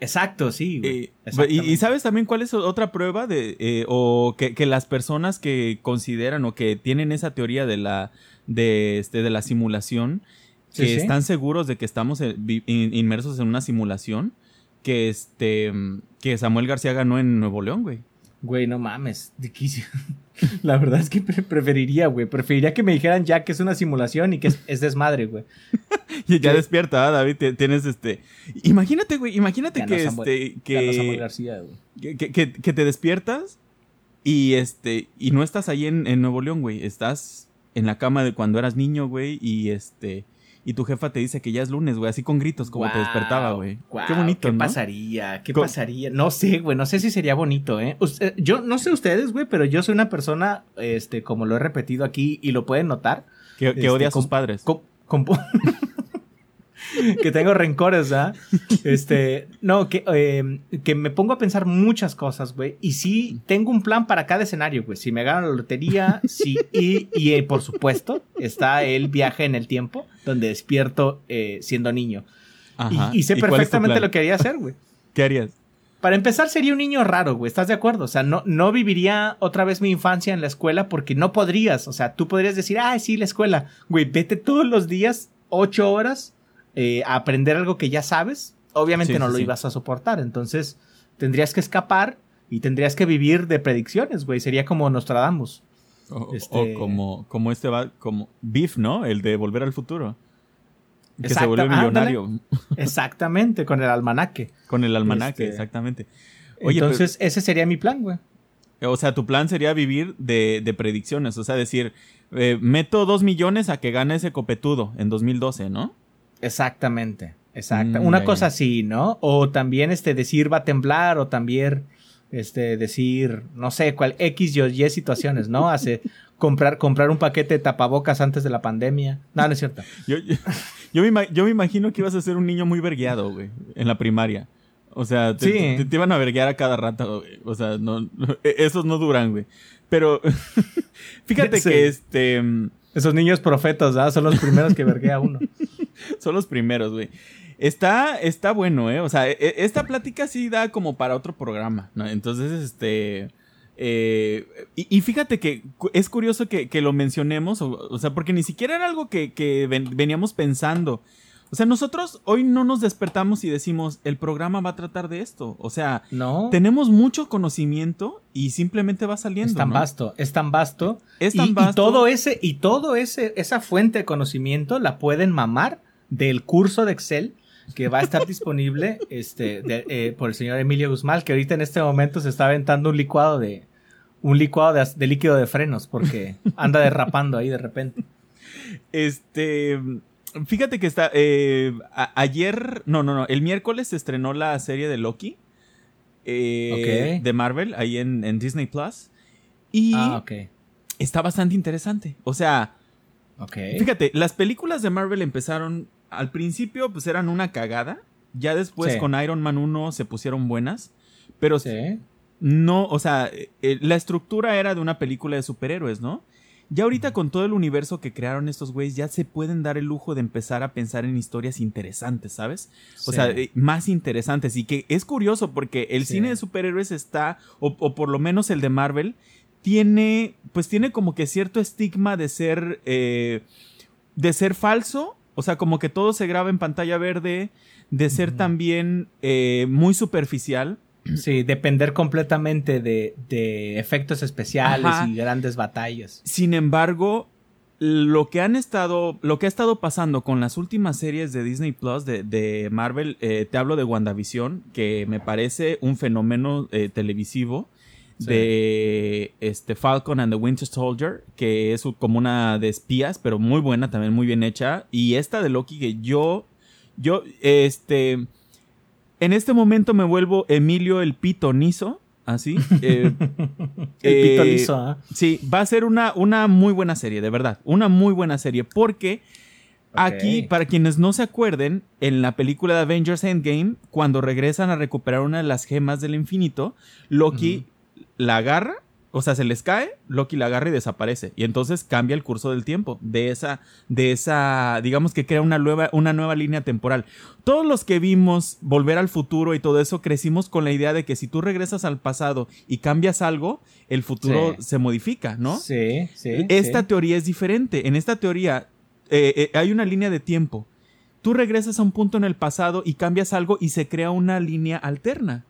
Exacto, sí. Eh, y, sabes también cuál es otra prueba de eh, o que, que las personas que consideran o que tienen esa teoría de la de este de la simulación Sí, que sí. están seguros de que estamos inmersos en una simulación que este que Samuel García ganó en Nuevo León, güey. Güey, no mames. ¿De qué hice? La verdad es que pre- preferiría, güey. Preferiría que me dijeran ya que es una simulación y que es, es desmadre, güey. Y ya despierta, ¿ah, David. Ti- Tienes este. Imagínate, güey. Imagínate no que este. No García, que- que- que te despiertas y este. Y no estás ahí en, en Nuevo León, güey. Estás en la cama de cuando eras niño, güey. Y este. Y tu jefa te dice que ya es lunes, güey. Así con gritos, como te despertaba, güey. Qué bonito, ¿Qué ¿no? pasaría? ¿Qué Co- pasaría? No sé, güey. No sé si sería bonito, ¿eh? Usted- yo no sé ustedes, güey, pero yo soy una persona, este, como lo he repetido aquí y lo pueden notar. Que, que Este, odia a sus com- padres. com- com- que tengo rencores, ¿ah? Este, no, que, eh, que me pongo a pensar muchas cosas, güey. Y sí, tengo un plan para cada escenario, güey. Si me gano la lotería, sí. Y, y eh, por supuesto, está el viaje en el tiempo, donde despierto eh, siendo niño. Ajá. Y, y sé perfectamente lo que quería hacer, güey. ¿Qué harías? Para empezar, sería un niño raro, güey. ¿Estás de acuerdo? O sea, no, no viviría otra vez mi infancia en la escuela porque no podrías. O sea, tú podrías decir, ah, sí, la escuela. Güey, vete todos los días, ocho horas, eh, a aprender algo que ya sabes. Obviamente Sí, no sí, lo sí. ibas a soportar. Entonces, tendrías que escapar y tendrías que vivir de predicciones, güey. Sería como Nostradamus. O, Este- o como, como este va, como Beef, ¿no? El de Volver al Futuro. Que se vuelve ándale. millonario Exactamente, con el almanaque. con el almanaque, Este, exactamente. Oye, Entonces, ese sería mi plan, güey. o sea, tu plan sería vivir de, de predicciones, o sea, decir, eh, meto dos millones a que gane ese copetudo en 2012, ¿no? Exactamente, exacto. Mm, Una cosa así, ¿no? O también este decir va a temblar o también este decir, no sé, cuál X y Y situaciones, ¿no? Hace comprar comprar un paquete de tapabocas antes de la pandemia. No, no es cierto. Yo, yo, yo me, yo me imagino que ibas a ser un niño muy vergueado, güey, en la primaria. O sea, te, Sí. te- te iban a verguear a cada rato, güey. O sea, no, no- e- esos no duran, güey. Pero fíjate Sí. que este... mm, Esos niños profetas, ¿ah? Son los primeros que verguea uno. Son los primeros, güey. Está, está bueno, ¿eh? O sea, e- e- esta plática sí da como para otro programa, ¿no? Entonces, este... eh, y, y fíjate que es curioso que, que lo mencionemos, o, o sea, porque ni siquiera era algo que, que ven- veníamos pensando. O sea, nosotros hoy no nos despertamos y decimos, el programa va a tratar de esto. O sea, No. tenemos mucho conocimiento y simplemente va saliendo. Es tan ¿no? vasto, es tan vasto. Es y, tan y vasto. todo ese, y todo ese, esa fuente de conocimiento la pueden mamar del curso de Excel que va a estar disponible este, de- eh, por el señor Emilio Guzmán, que ahorita en este momento se está aventando un licuado de un licuado de, de líquido de frenos porque anda derrapando ahí de repente. Este. Fíjate que está. eh, a- ayer. No, no, no. El miércoles se estrenó la serie de Loki. eh. De Marvel, ahí en, en Disney Plus. Y Ah, está bastante interesante. O sea, fíjate, las películas de Marvel empezaron. Al principio, pues eran una cagada. Ya después, Sí. con Iron Man 1 se pusieron buenas. Pero Sí. no, o sea, eh, la estructura era de una película de superhéroes, ¿no? Ya ahorita con todo el universo que crearon estos güeyes, ya se pueden dar el lujo de empezar a pensar en historias interesantes, ¿sabes? O Sí. sea, eh, más interesantes. Y que es curioso porque el Sí. cine de superhéroes está, o, o por lo menos el de Marvel, tiene, pues tiene como que cierto estigma de ser, eh, de ser falso. O sea, como que todo se graba en pantalla verde, de ser también eh, muy superficial. Sí, depender completamente de, de efectos especiales Ajá. y grandes batallas. Sin embargo, lo que han estado, lo que ha estado pasando con las últimas series de Disney Plus de, de Marvel, eh, te hablo de WandaVision, que me parece un fenómeno eh, televisivo. Sí. De este Falcon and the Winter Soldier, que es como una de espías, pero muy buena, también muy bien hecha. Y esta de Loki, que yo, yo, este, en este momento me vuelvo Emilio el Pitonizo, así. eh, El eh, ¿ah? Sí, va a ser una, una muy buena serie, de verdad. Una muy buena serie. Porque aquí, para quienes no se acuerden, en la película de Avengers Endgame, cuando regresan a recuperar una de las gemas del infinito, Loki la agarra, o sea, se les cae, Loki la agarra y desaparece. Y entonces cambia el curso del tiempo. De esa, de esa, digamos que crea una nueva, una nueva línea temporal. Todos los que vimos Volver al Futuro y todo eso, crecimos con la idea de que si tú regresas al pasado y cambias algo, el futuro Sí. se modifica, ¿no? Sí, sí. Esta sí. teoría es diferente. En esta teoría eh, eh, hay una línea de tiempo. Tú regresas a un punto en el pasado y cambias algo y se crea una línea alterna.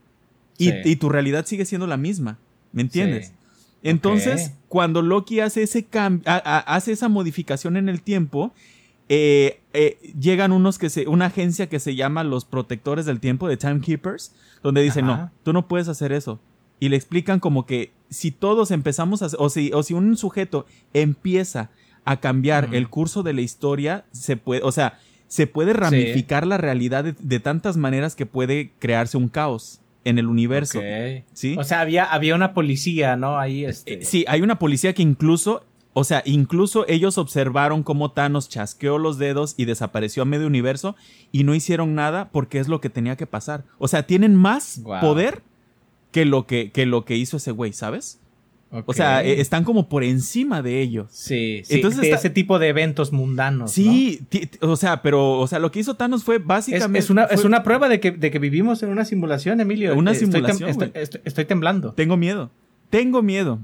Y, Sí. y tu realidad sigue siendo la misma. ¿Me entiendes? Sí. Entonces, cuando Loki hace ese cam- hace esa modificación en el tiempo, eh, eh, llegan unos que se, una agencia que se llama los protectores del tiempo, de Timekeepers, donde dicen, Ajá. no, tú no puedes hacer eso. Y le explican como que si todos empezamos a, hacer- o si, o si un sujeto empieza a cambiar el curso de la historia, se puede, o sea, se puede ramificar la realidad de, de tantas maneras que puede crearse un caos en el universo. ¿sí? O sea, había, había una policía, ¿no? Ahí, este. Eh, sí, hay una policía que incluso, o sea, incluso ellos observaron cómo Thanos chasqueó los dedos y desapareció a medio universo y no hicieron nada porque es lo que tenía que pasar. O sea, tienen más Wow. poder que lo que, que lo que hizo ese güey, ¿sabes? O sea, eh, están como por encima de ellos. Sí, sí. Entonces de está- ese tipo de eventos mundanos. Sí, o sea, pero, o sea, lo que hizo Thanos fue básicamente. es una, es una prueba de que, de que vivimos en una simulación, Emilio. Una Eh, estoy simulación, Estoy, güey. estoy- estoy temblando. Tengo miedo. Tengo miedo.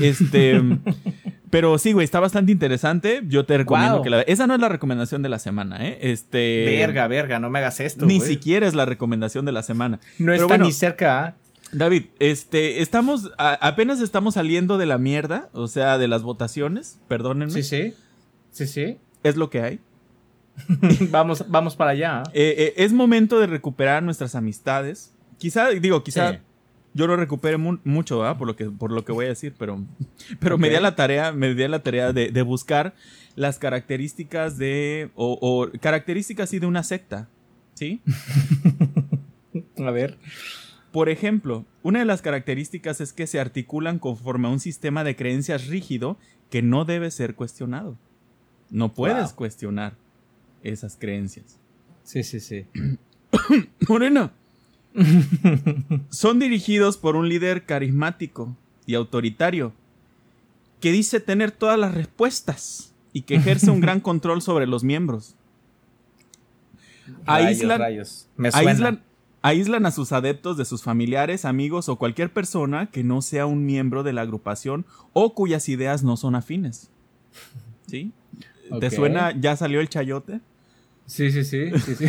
Este. pero sí, güey, está bastante interesante. Yo te recomiendo que la Esa no es la recomendación de la semana, ¿eh? Este. Verga, verga, no me hagas esto. Ni güey. siquiera es la recomendación de la semana. No Pero está bueno, ni cerca. ¿ah? David, este, estamos, a- apenas estamos saliendo de la mierda, o sea, de las votaciones, perdónenme, Sí, sí. Sí, sí. es lo que hay. vamos, vamos para allá. ¿ah? Eh, eh, es momento de recuperar nuestras amistades. Quizá, digo, quizá Sí. yo lo recupere mu- mucho, ¿ah? Por lo que, por lo que voy a decir, pero, pero me di a la tarea, me di a la tarea de, de buscar las características de, o, o características sí de una secta, ¿sí? A ver. Por ejemplo, una de las características es que se articulan conforme a un sistema de creencias rígido que no debe ser cuestionado. No puedes Wow. cuestionar esas creencias. Sí, sí, sí. Morena. Son dirigidos por un líder carismático y autoritario que dice tener todas las respuestas y que ejerce un gran control sobre los miembros. Rayos, Aíslan, rayos. Me suena. aíslan, aíslan a sus adeptos de sus familiares, amigos o cualquier persona que no sea un miembro de la agrupación o cuyas ideas no son afines. ¿Sí? ¿Te suena? ¿Ya salió el chayote? Sí, sí, sí. sí, sí.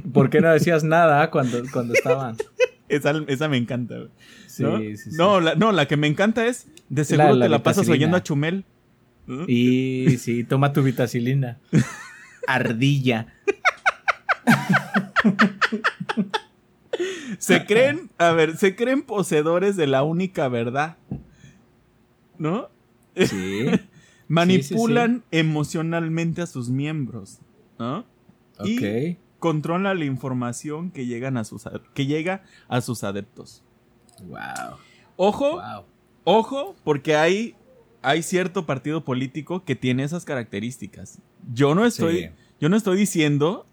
¿Por qué no decías nada cuando, cuando estaban? Esa, esa me encanta. güey. Sí, ¿no? sí, sí. No, la, no, la que me encanta es, de seguro la te la pasas oyendo a Chumel. ¿Mm? Y sí, toma tu vitacilina. Ardilla. Se creen, a ver, se creen poseedores de la única verdad. ¿No? Sí. Manipulan emocionalmente a sus miembros. ¿No? Y Ok. controlan la información que, llegan a sus, que llega a sus adeptos. Wow. Ojo, Wow. ojo, porque hay, hay cierto partido político que tiene esas características. Yo no estoy, Sí. yo no estoy diciendo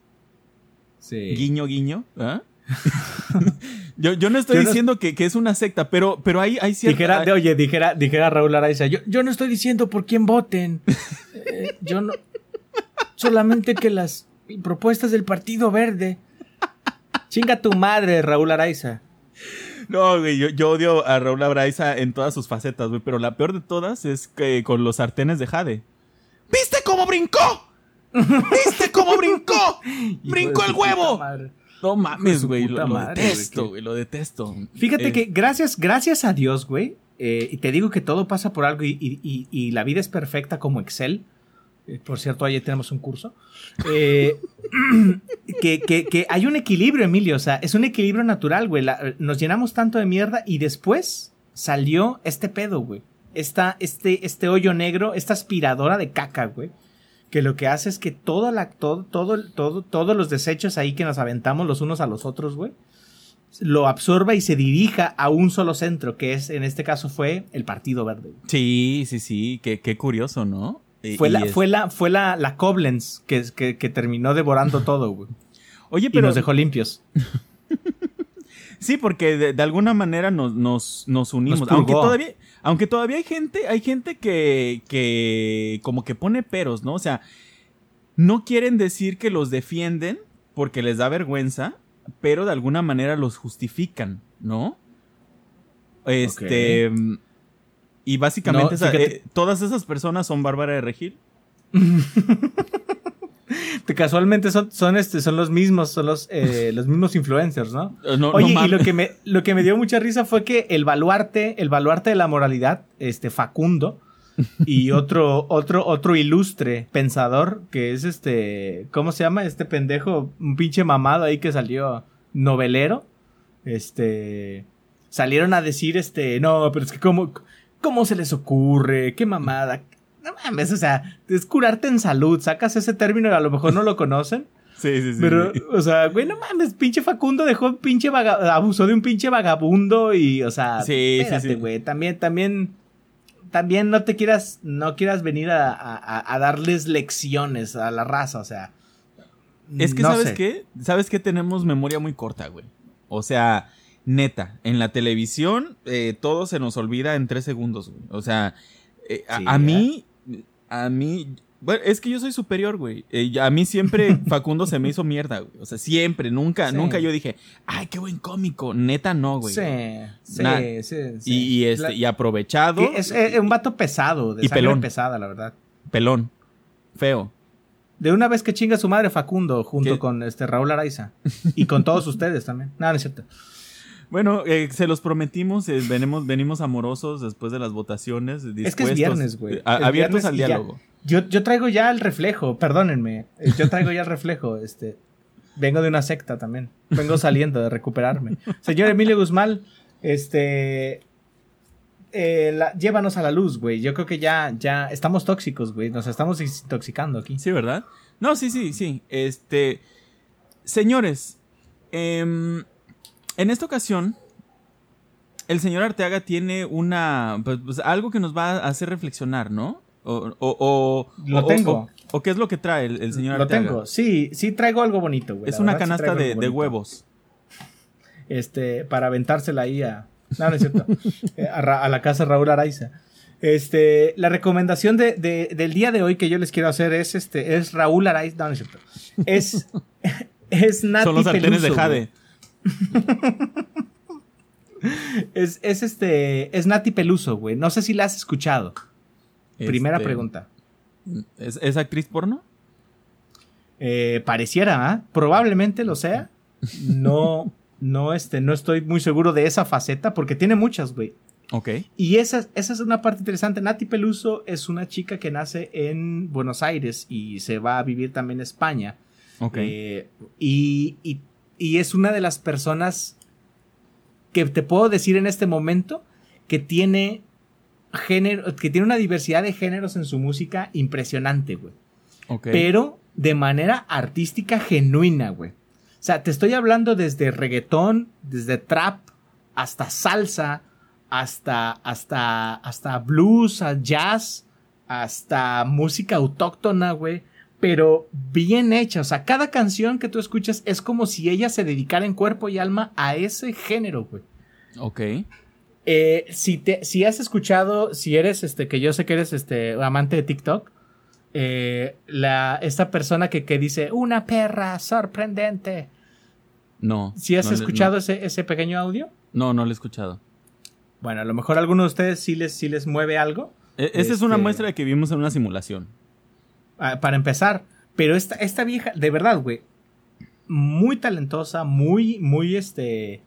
Sí. guiño, guiño. ¿ah? yo, yo no estoy Yo no- diciendo que, que es una secta, pero, pero hay, hay cierta. Dijera, hay- de- oye, dijera, dijera Raúl Araiza, yo, yo no estoy diciendo por quién voten. Eh, yo no. Solamente que las propuestas del Partido Verde. Chinga tu madre, Raúl Araiza. No, güey, yo, yo odio a Raúl Abraiza en todas sus facetas, güey, pero la peor de todas es que con los sartenes de Jade. ¿Viste cómo brincó? ¿Viste cómo brincó? ¡Brincó el huevo! No mames, güey, lo, detesto, güey, lo detesto. Fíjate Eh, que gracias, gracias a Dios, güey. eh, y te digo que todo pasa por algo y, y- y- y la vida es perfecta como Excel. Eh, por cierto, ayer tenemos un curso. Que, que- que hay un equilibrio, Emilio. O sea, es un equilibrio natural, güey. La- nos llenamos tanto de mierda y después salió este pedo, güey. Esta, este, este hoyo negro, esta aspiradora de caca, güey. Que lo que hace es que toda la, todo, todo, todo, todos los desechos ahí que nos aventamos los unos a los otros, güey lo absorba y se dirija a un solo centro, que es, en este caso fue el Partido Verde. Sí, sí, sí, qué, qué curioso, ¿no? Y- Fue y la, es- fue la, fue la, la Koblenz que, que, que terminó devorando todo, güey. Oye, Y pero nos dejó limpios. sí, porque de, de alguna manera nos, nos, nos unimos. Nos aunque todavía, aunque todavía hay gente, hay gente que, que como que pone peros, ¿no? O sea, no quieren decir que los defienden porque les da vergüenza, pero de alguna manera los justifican, ¿no? Este. Y básicamente No, esa- fíjate. eh, todas esas personas son Bárbara de Regil. casualmente son, son, este, son los mismos, son los, eh, los mismos influencers, ¿no? Eh, no Oye, y lo que, me, lo que me dio mucha risa fue que el baluarte, el baluarte de la moralidad, este Facundo, y otro, otro, otro ilustre pensador, que es este, ¿cómo se llama? Este pendejo, un pinche mamado ahí que salió novelero, este, salieron a decir, este, no, pero es que cómo, cómo se les ocurre, qué mamada. No mames, o sea, es curarte en salud, sacas ese término y a lo mejor no lo conocen. Sí, sí, sí. Pero, o sea, güey, no mames, pinche Facundo dejó un pinche vaga- abusó de un pinche vagabundo y, o sea, Sí, sí, espérate, sí. güey, también, también, también no te quieras, no quieras venir a, a- a darles lecciones a la raza, o sea. Es que, no ¿sabes sé. qué? ¿Sabes qué? Tenemos memoria muy corta, güey. O sea, neta, en la televisión eh, todo se nos olvida en tres segundos, güey. O sea, eh, a, mí, a mí, bueno, es que yo soy superior, güey. Eh, a mí siempre Facundo se me hizo mierda, güey. O sea, siempre, nunca, Sí. nunca yo dije, ay, qué buen cómico. Neta, no, güey. Sí, sí, sí, sí. Y, y este, La- y aprovechado, que es eh, un vato pesado, de Y pelón. pesada, la verdad. pelón, feo. De una vez que chinga su madre Facundo junto ¿Qué? con este Raúl Araiza. Y con todos ustedes también. No, no es cierto. Bueno, eh, se los prometimos, eh, venimos, venimos amorosos después de las votaciones. Es que dispuestos, es viernes, güey. eh, abiertos viernes al ya. diálogo. Yo, yo traigo ya el reflejo, perdónenme. eh, Yo traigo ya el reflejo. Este, vengo de una secta también. Vengo saliendo de recuperarme. Señor Emilio Guzmán, este. eh, la- llévanos a la luz, güey. Yo creo que ya, ya estamos tóxicos, güey. Nos estamos intoxicando aquí. Sí, ¿verdad? No, sí, sí, sí. Este. Señores, em, en esta ocasión, el señor Arteaga tiene una. Pues, pues, algo que nos va a hacer reflexionar, ¿no? O, o, o- Lo o- tengo. O, qué es lo que trae el, el señor Lo Arteaga? tengo. Sí, sí traigo algo bonito, güey. Es una verdad, canasta de, huevos. este, para aventársela ahí a. No, no es cierto. Eh, a, Ra- a la casa Raúl Araiza. Este, la recomendación de, de- del día de hoy que yo les quiero hacer es este, es Raúl Araiza. No, no es cierto. Es, es Nati Son los sartenes de Jade. güey. Es, es este, es Nati Peluso, güey. No sé si la has escuchado. Primera Este, pregunta. ¿Es, es actriz porno? Eh, pareciera, ¿ah? Probablemente lo sea. No, no, este, no estoy muy seguro de esa faceta porque tiene muchas, güey. Ok. Y esa, esa es una parte interesante. Nati Peluso es una chica que nace en Buenos Aires y se va a vivir también a España. Ok. Eh, y, y- y es una de las personas que te puedo decir en este momento que tiene género, que tiene una diversidad de géneros en su música impresionante, güey. Pero de manera artística genuina, güey. O sea, te estoy hablando desde reggaetón, desde trap, hasta salsa, hasta, hasta, hasta blues, jazz, hasta música autóctona, güey. Pero bien hecha. O sea, cada canción que tú escuchas es como si ella se dedicara en cuerpo y alma a ese género, güey. Ok. Eh, si, te, si has escuchado, si eres, este, que yo sé que eres, este, amante de TikTok, eh, la, esta persona que, que dice, una perra sorprendente. No. Si has no escuchado ese, ese pequeño audio, No, no lo he escuchado. bueno, a lo mejor a alguno de ustedes sí les, sí les mueve algo, E- Esta es una Este- muestra de que vivimos en una simulación. Ah, para empezar. Pero esta, esta vieja, de verdad, güey, muy talentosa, muy, muy, este,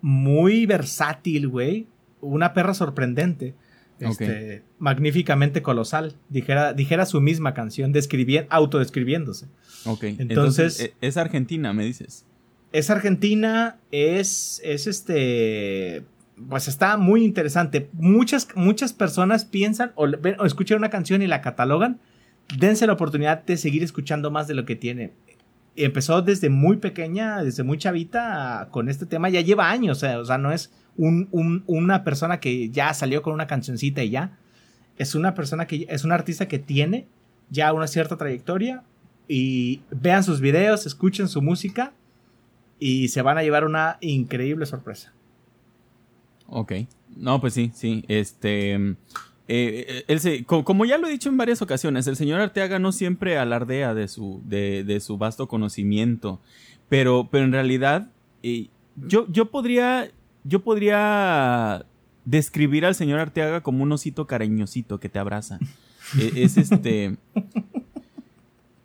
muy versátil, güey. Una perra sorprendente. Este, magníficamente colosal. Dijera, dijera su misma canción, describi- autodescribiéndose. Ok. Entonces- Entonces, e- es Argentina, me dices. Es argentina, es, es este, pues está muy interesante. Muchas, muchas personas piensan o escuchan una canción y la catalogan. Dense la oportunidad de seguir escuchando más de lo que tiene. Empezó desde muy pequeña, desde muy chavita con este tema. Ya lleva años, o sea, no es un- una persona que ya salió con una cancioncita y ya. Es una persona que es un artista que tiene ya una cierta trayectoria. Y vean sus videos, escuchen su música y se van a llevar una increíble sorpresa. Ok. No, pues sí, sí. Este. Eh, se- co- como ya lo he dicho en varias ocasiones, el señor Arteaga no siempre alardea de su, de, de su vasto conocimiento. Pero, pero en realidad, eh, yo, yo podría. Yo podría describir al señor Arteaga como un osito cariñosito que te abraza. Eh, es este.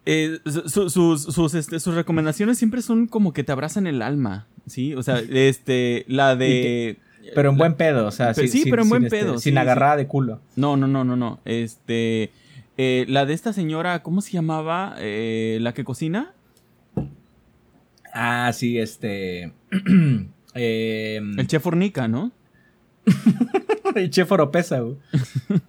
Eh, su- sus, sus, este, sus recomendaciones siempre son como que te abrazan el alma, ¿sí? O sea, este, la de... Pero en buen pedo, o sea, Pero sin- sí, sin- pero en sin, buen este, pedo, sin sí, agarrada de culo. No, no, no, no, no. Este, eh, la de esta señora, ¿cómo se llamaba? Eh, la que cocina. Ah, sí, este. eh, El chef Fornica, ¿no? el chef Oropesa, güey.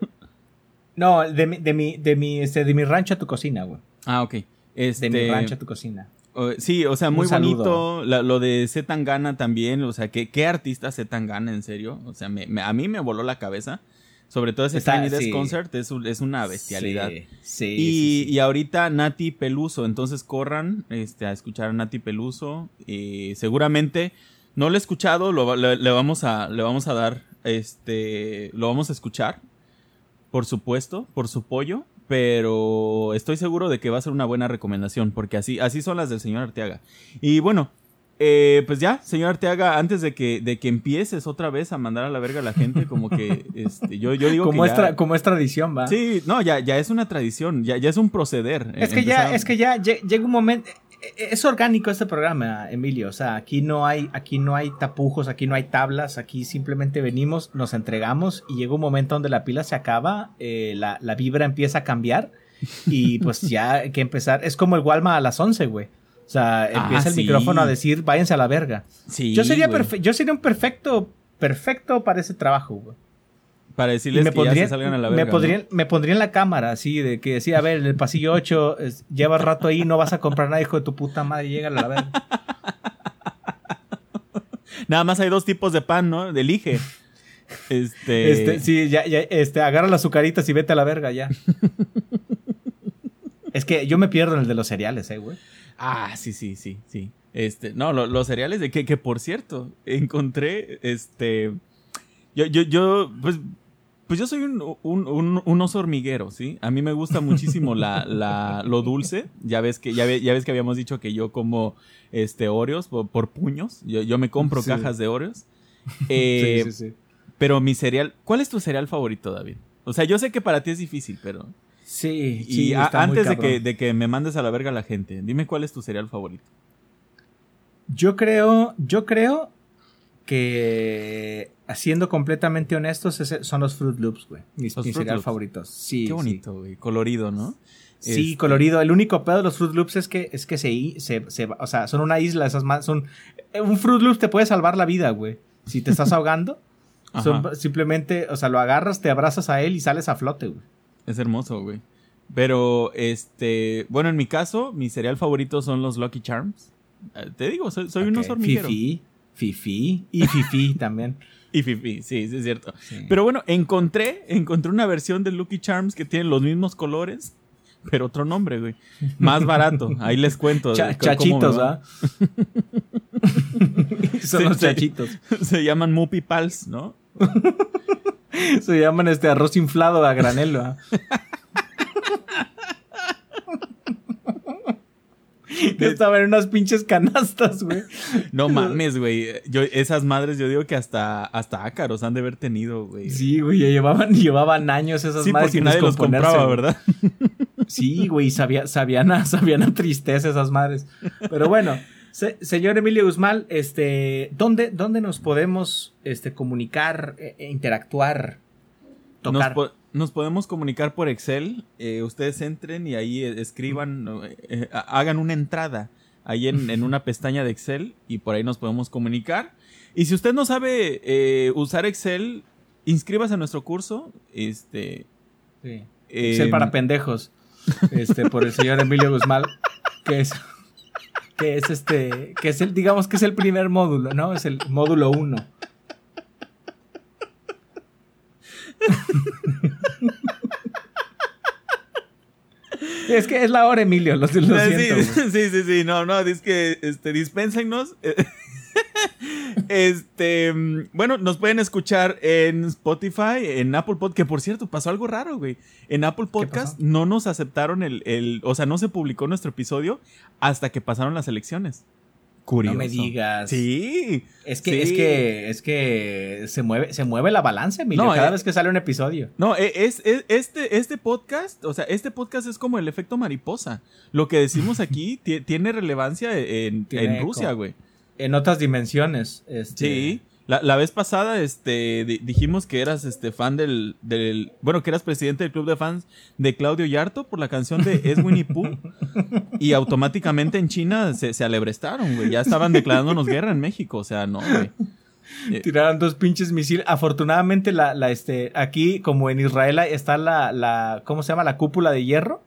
No, de mi, de mi, de mi, este, de mi rancho a tu cocina, güey. Ah, ok. Este, De mi rancho a tu cocina. O- sí, o sea, muy bonito. La- lo de Z Tangana también. O sea, ¿qué, qué artista Z Tangana, en serio? O sea, me- me- a mí me voló la cabeza. Sobre todo ese Está- Tiny Desk sí. Concert es, un- es una bestialidad. Sí, sí, Y, y ahorita Nati Peluso, entonces corran este, a escuchar a Nati Peluso. Y seguramente no lo he escuchado, lo va- le, le vamos a, le vamos a dar, este, lo vamos a escuchar, por supuesto, por su pollo. Pero estoy seguro de que va a ser una buena recomendación, porque así, así son las del señor Arteaga. Y bueno, eh, pues ya, señor Arteaga, antes de que, de que empieces otra vez a mandar a la verga a la gente, como que este, yo, yo digo como, que es ya- como es tradición, va. Sí, no, ya, ya es una tradición, ya, ya es un proceder. Es que ya, es que ya lle- llega un momento. Eh, Es orgánico este programa, Emilio. O sea, aquí no hay, aquí no hay tapujos, aquí no hay tablas, aquí simplemente venimos, nos entregamos y llega un momento donde la pila se acaba, eh, la, la vibra empieza a cambiar y pues ya hay que empezar. Es como el Walma a las 11, güey. O sea, Ah, empieza el sí. micrófono a decir, váyanse a la verga. Sí, yo, sería yo sería un perfecto, perfecto para ese trabajo, güey. Para decirles me que ya pondría, se salgan a la me, verga. ¿no? pondría, me pondría en la cámara, así, de que decía, a ver, en el pasillo 8, es- llevas rato ahí, no vas a comprar nada, hijo de tu puta madre, llega a la verga. Nada más hay dos tipos de pan, ¿no? Elige. Este. Este, sí, ya, ya, este, agarra las azucaritas y vete a la verga, ya. es que yo me pierdo en el de los cereales, eh, güey. Ah, sí, sí, sí, sí. Este, no, lo- los cereales de que, que por cierto, encontré, este, yo, yo, yo, pues, pues yo soy un, un, un- un oso hormiguero, ¿sí? A mí me gusta muchísimo la, la, lo dulce. Ya ves que, ya, ve- ya ves que habíamos dicho que yo como, este, Oreos por, por puños. Yo, yo me compro Sí. cajas de Oreos. Eh, sí, sí, sí. Pero mi cereal, ¿cuál es tu cereal favorito, David? O sea, yo sé que para ti es difícil, pero... Sí, Y sí, a- antes de que, de que me mandes a la verga a la gente, dime cuál es tu cereal favorito. Yo creo, yo creo que, siendo completamente honestos, ese- son los Fruit Loops, güey. Mis, mis cereal favoritos. Sí, Qué bonito, güey. Colorido, ¿no? Sí, Este, colorido. El único pedo de los Fruit Loops es que, es que se, se, se- o sea, son una isla, esas más, son, un Fruit Loops te puede salvar la vida, güey. Si te estás ahogando, son simplemente, o sea, lo agarras, te abrazas a él y sales a flote, güey. Es hermoso, güey. Pero, este, bueno, en mi caso, mi cereal favorito son los Lucky Charms. Eh, Te digo, soy, soy un Ok, oso hormiguero. Fifi, Fifi y Fifi también. Y Fifi, sí, sí es cierto. Sí. Pero bueno, encontré, encontré una versión de Lucky Charms que tiene los mismos colores, pero otro nombre, güey. Más barato. Ahí les cuento. Cha- chachitos. ¿ah? son los chachitos. Se llaman Muppy Pals, ¿no? Se llaman este arroz inflado a granelo. ¿ah? Estaba en unas pinches canastas, güey. No mames, güey. Yo, esas madres, yo digo que hasta, hasta ácaros han de haber tenido, güey. Sí, güey, llevaban, llevaban años esas Sí, madres porque sin nadie los compraba. ¿verdad? Sí, güey, sabía, sabían, a, sabían a tristeza esas madres. Pero bueno, se- señor Emilio Guzmán, este, ¿dónde, dónde nos podemos este, comunicar, e- e interactuar, Nos, tocar? po- nos podemos comunicar por Excel. eh, ustedes entren y ahí eh, escriban, eh, hagan una entrada ahí en, en una pestaña de Excel y por ahí nos podemos comunicar. Y si usted no sabe eh, usar Excel, inscríbase a nuestro curso. Este, Sí. Excel para pendejos. Este, por el señor Emilio Guzmán, que es, que es este, que es el, digamos que es el primer módulo, ¿no? Es el módulo 1. Es que es la hora, Emilio, lo, siento. sí, sí, sí, no, no, es que, este, dispénsenos. Este, bueno, nos pueden escuchar en Spotify, en Apple Podcast, que por cierto, pasó algo raro, güey. En Apple Podcast no nos aceptaron el, el, o sea, no se publicó nuestro episodio hasta que pasaron las elecciones. Curioso. No me digas. Sí. Es que, Sí. es que, es que se mueve, se mueve la balanza, Emilio, No, cada eh, vez que sale un episodio. No, e- es, es- este, este podcast, o sea, este podcast es como el efecto mariposa. Lo que decimos aquí ti- tiene relevancia en, Tiene en Rusia, güey. En otras dimensiones. Este, Sí. La, la vez pasada, este, di- dijimos que eras este fan del, del, bueno, que eras presidente del club de fans de Claudio Yarto por la canción de Es Winnie Pooh. y automáticamente en China se, se alebrestaron, güey. Ya estaban declarándonos guerra en México, o sea, no, güey. Tiraron dos pinches misiles. Afortunadamente, la, la, este, aquí, como en Israel, está la, la, ¿cómo se llama? La cúpula de hierro.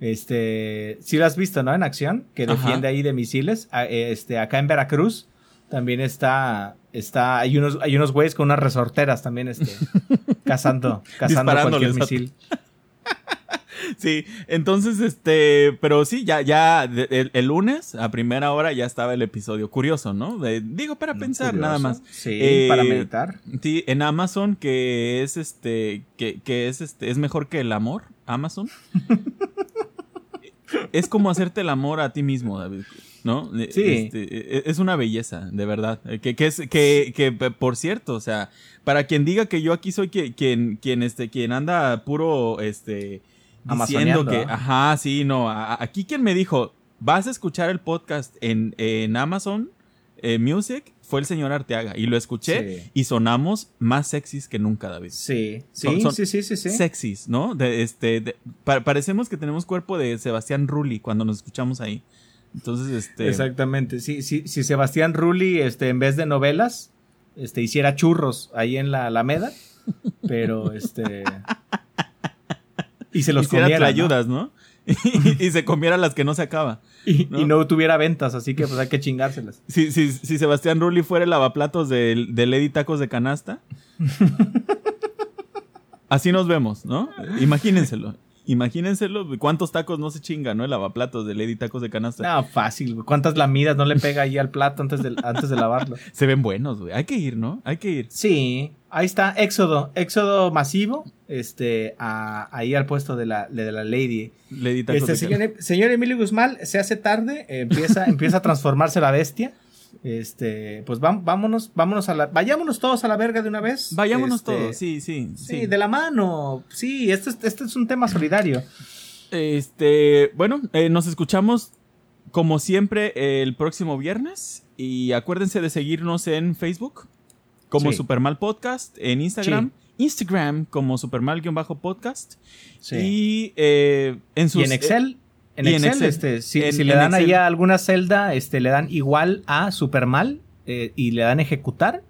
Este, sí la has visto, ¿no? En acción, que Ajá. defiende ahí de misiles. A- Este, acá en Veracruz también está, está, hay unos, hay unos güeyes con unas resorteras también, este, cazando, cazando cualquier misil. Sí, entonces, este, pero sí, ya, ya, el, el lunes, a primera hora, ya estaba el episodio. Curioso, ¿no? De- digo, para pensar, Curioso. nada más. Sí, Eh, para meditar. Sí, en Amazon, que es este, que, que es este, es mejor que el amor, Amazon. es como hacerte el amor a ti mismo, David, ¿no? Eh, Sí. este, eh, es una belleza, de verdad. Eh, Que, que es, que, que, por cierto, o sea, para quien diga que yo aquí soy qui- quien, quien, este, quien anda puro, este, diciendo que, ajá, sí, no, a- aquí quien me dijo, vas a escuchar el podcast en, en Amazon eh, Music, fue el señor Arteaga, y lo escuché, Sí. y sonamos más sexys que nunca, David. Sí, sí, Son- son sí, sí, sí, sí. Sexys, ¿no? De, este, de- pa- parecemos que tenemos cuerpo de Sebastián Rulli cuando nos escuchamos ahí. Entonces, este... Exactamente. Sí, sí, si Sebastián Rulli, este, en vez de novelas, este, hiciera churros ahí en la Alameda, pero este. Y se los hiciera comiera. ¿no? ayudas, ¿no? y, se comiera las que no se acaba. Y, ¿no? y no tuviera ventas, así que pues hay que chingárselas. Si, si, si Sebastián Rulli fuera el lavaplatos de, de Lady Tacos de Canasta. así nos vemos, ¿no? Imagínenselo. Imagínenselo. ¿Cuántos tacos no se chinga, no? El lavaplatos de Lady Tacos de Canasta. No, fácil. güey. ¿Cuántas lamidas no le pega ahí al plato antes de, antes de lavarlo? Se ven buenos, güey. Hay que ir, ¿no? Hay que ir. Sí, ahí está, éxodo, éxodo masivo, este, a- ahí al puesto de la, de la lady. Lady Tacos Este, de señor, señor Emilio Guzmán, se hace tarde, empieza, empieza a transformarse la bestia. Este, pues vámonos, vámonos a la, vayámonos todos a la verga de una vez. Vayámonos Este, todos, sí, sí, Sí, sí. de la mano. Sí, este, es- este es un tema solidario. Este, bueno, eh, nos escuchamos como siempre el próximo viernes y acuérdense de seguirnos en Facebook como Sí. Supermal Podcast, en Instagram, Instagram como Supermal-podcast Sí. y eh, en sus y en Excel, en y en Excel, este, si, En- si le dan Excel. ahí a alguna celda, este, le dan igual a Supermal eh, y le dan ejecutar,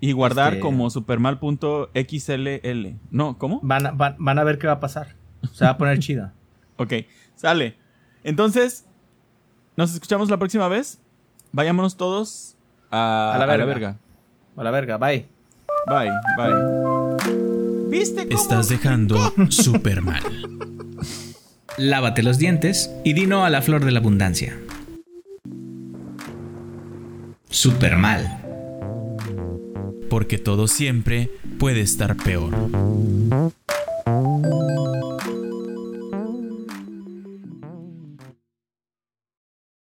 y guardar este- como supermal.xll. No, ¿cómo? van, a- van, van a ver qué va a pasar. Se va a poner chido. Ok, sale. Entonces, nos escuchamos la próxima vez. Vayámonos todos a, A la a la verga. verga. A la verga, bye. Bye, bye. ¿Viste cómo? Estás dejando súper mal. Lávate los dientes y di no a la flor de la abundancia. Super mal. Porque todo siempre puede estar peor.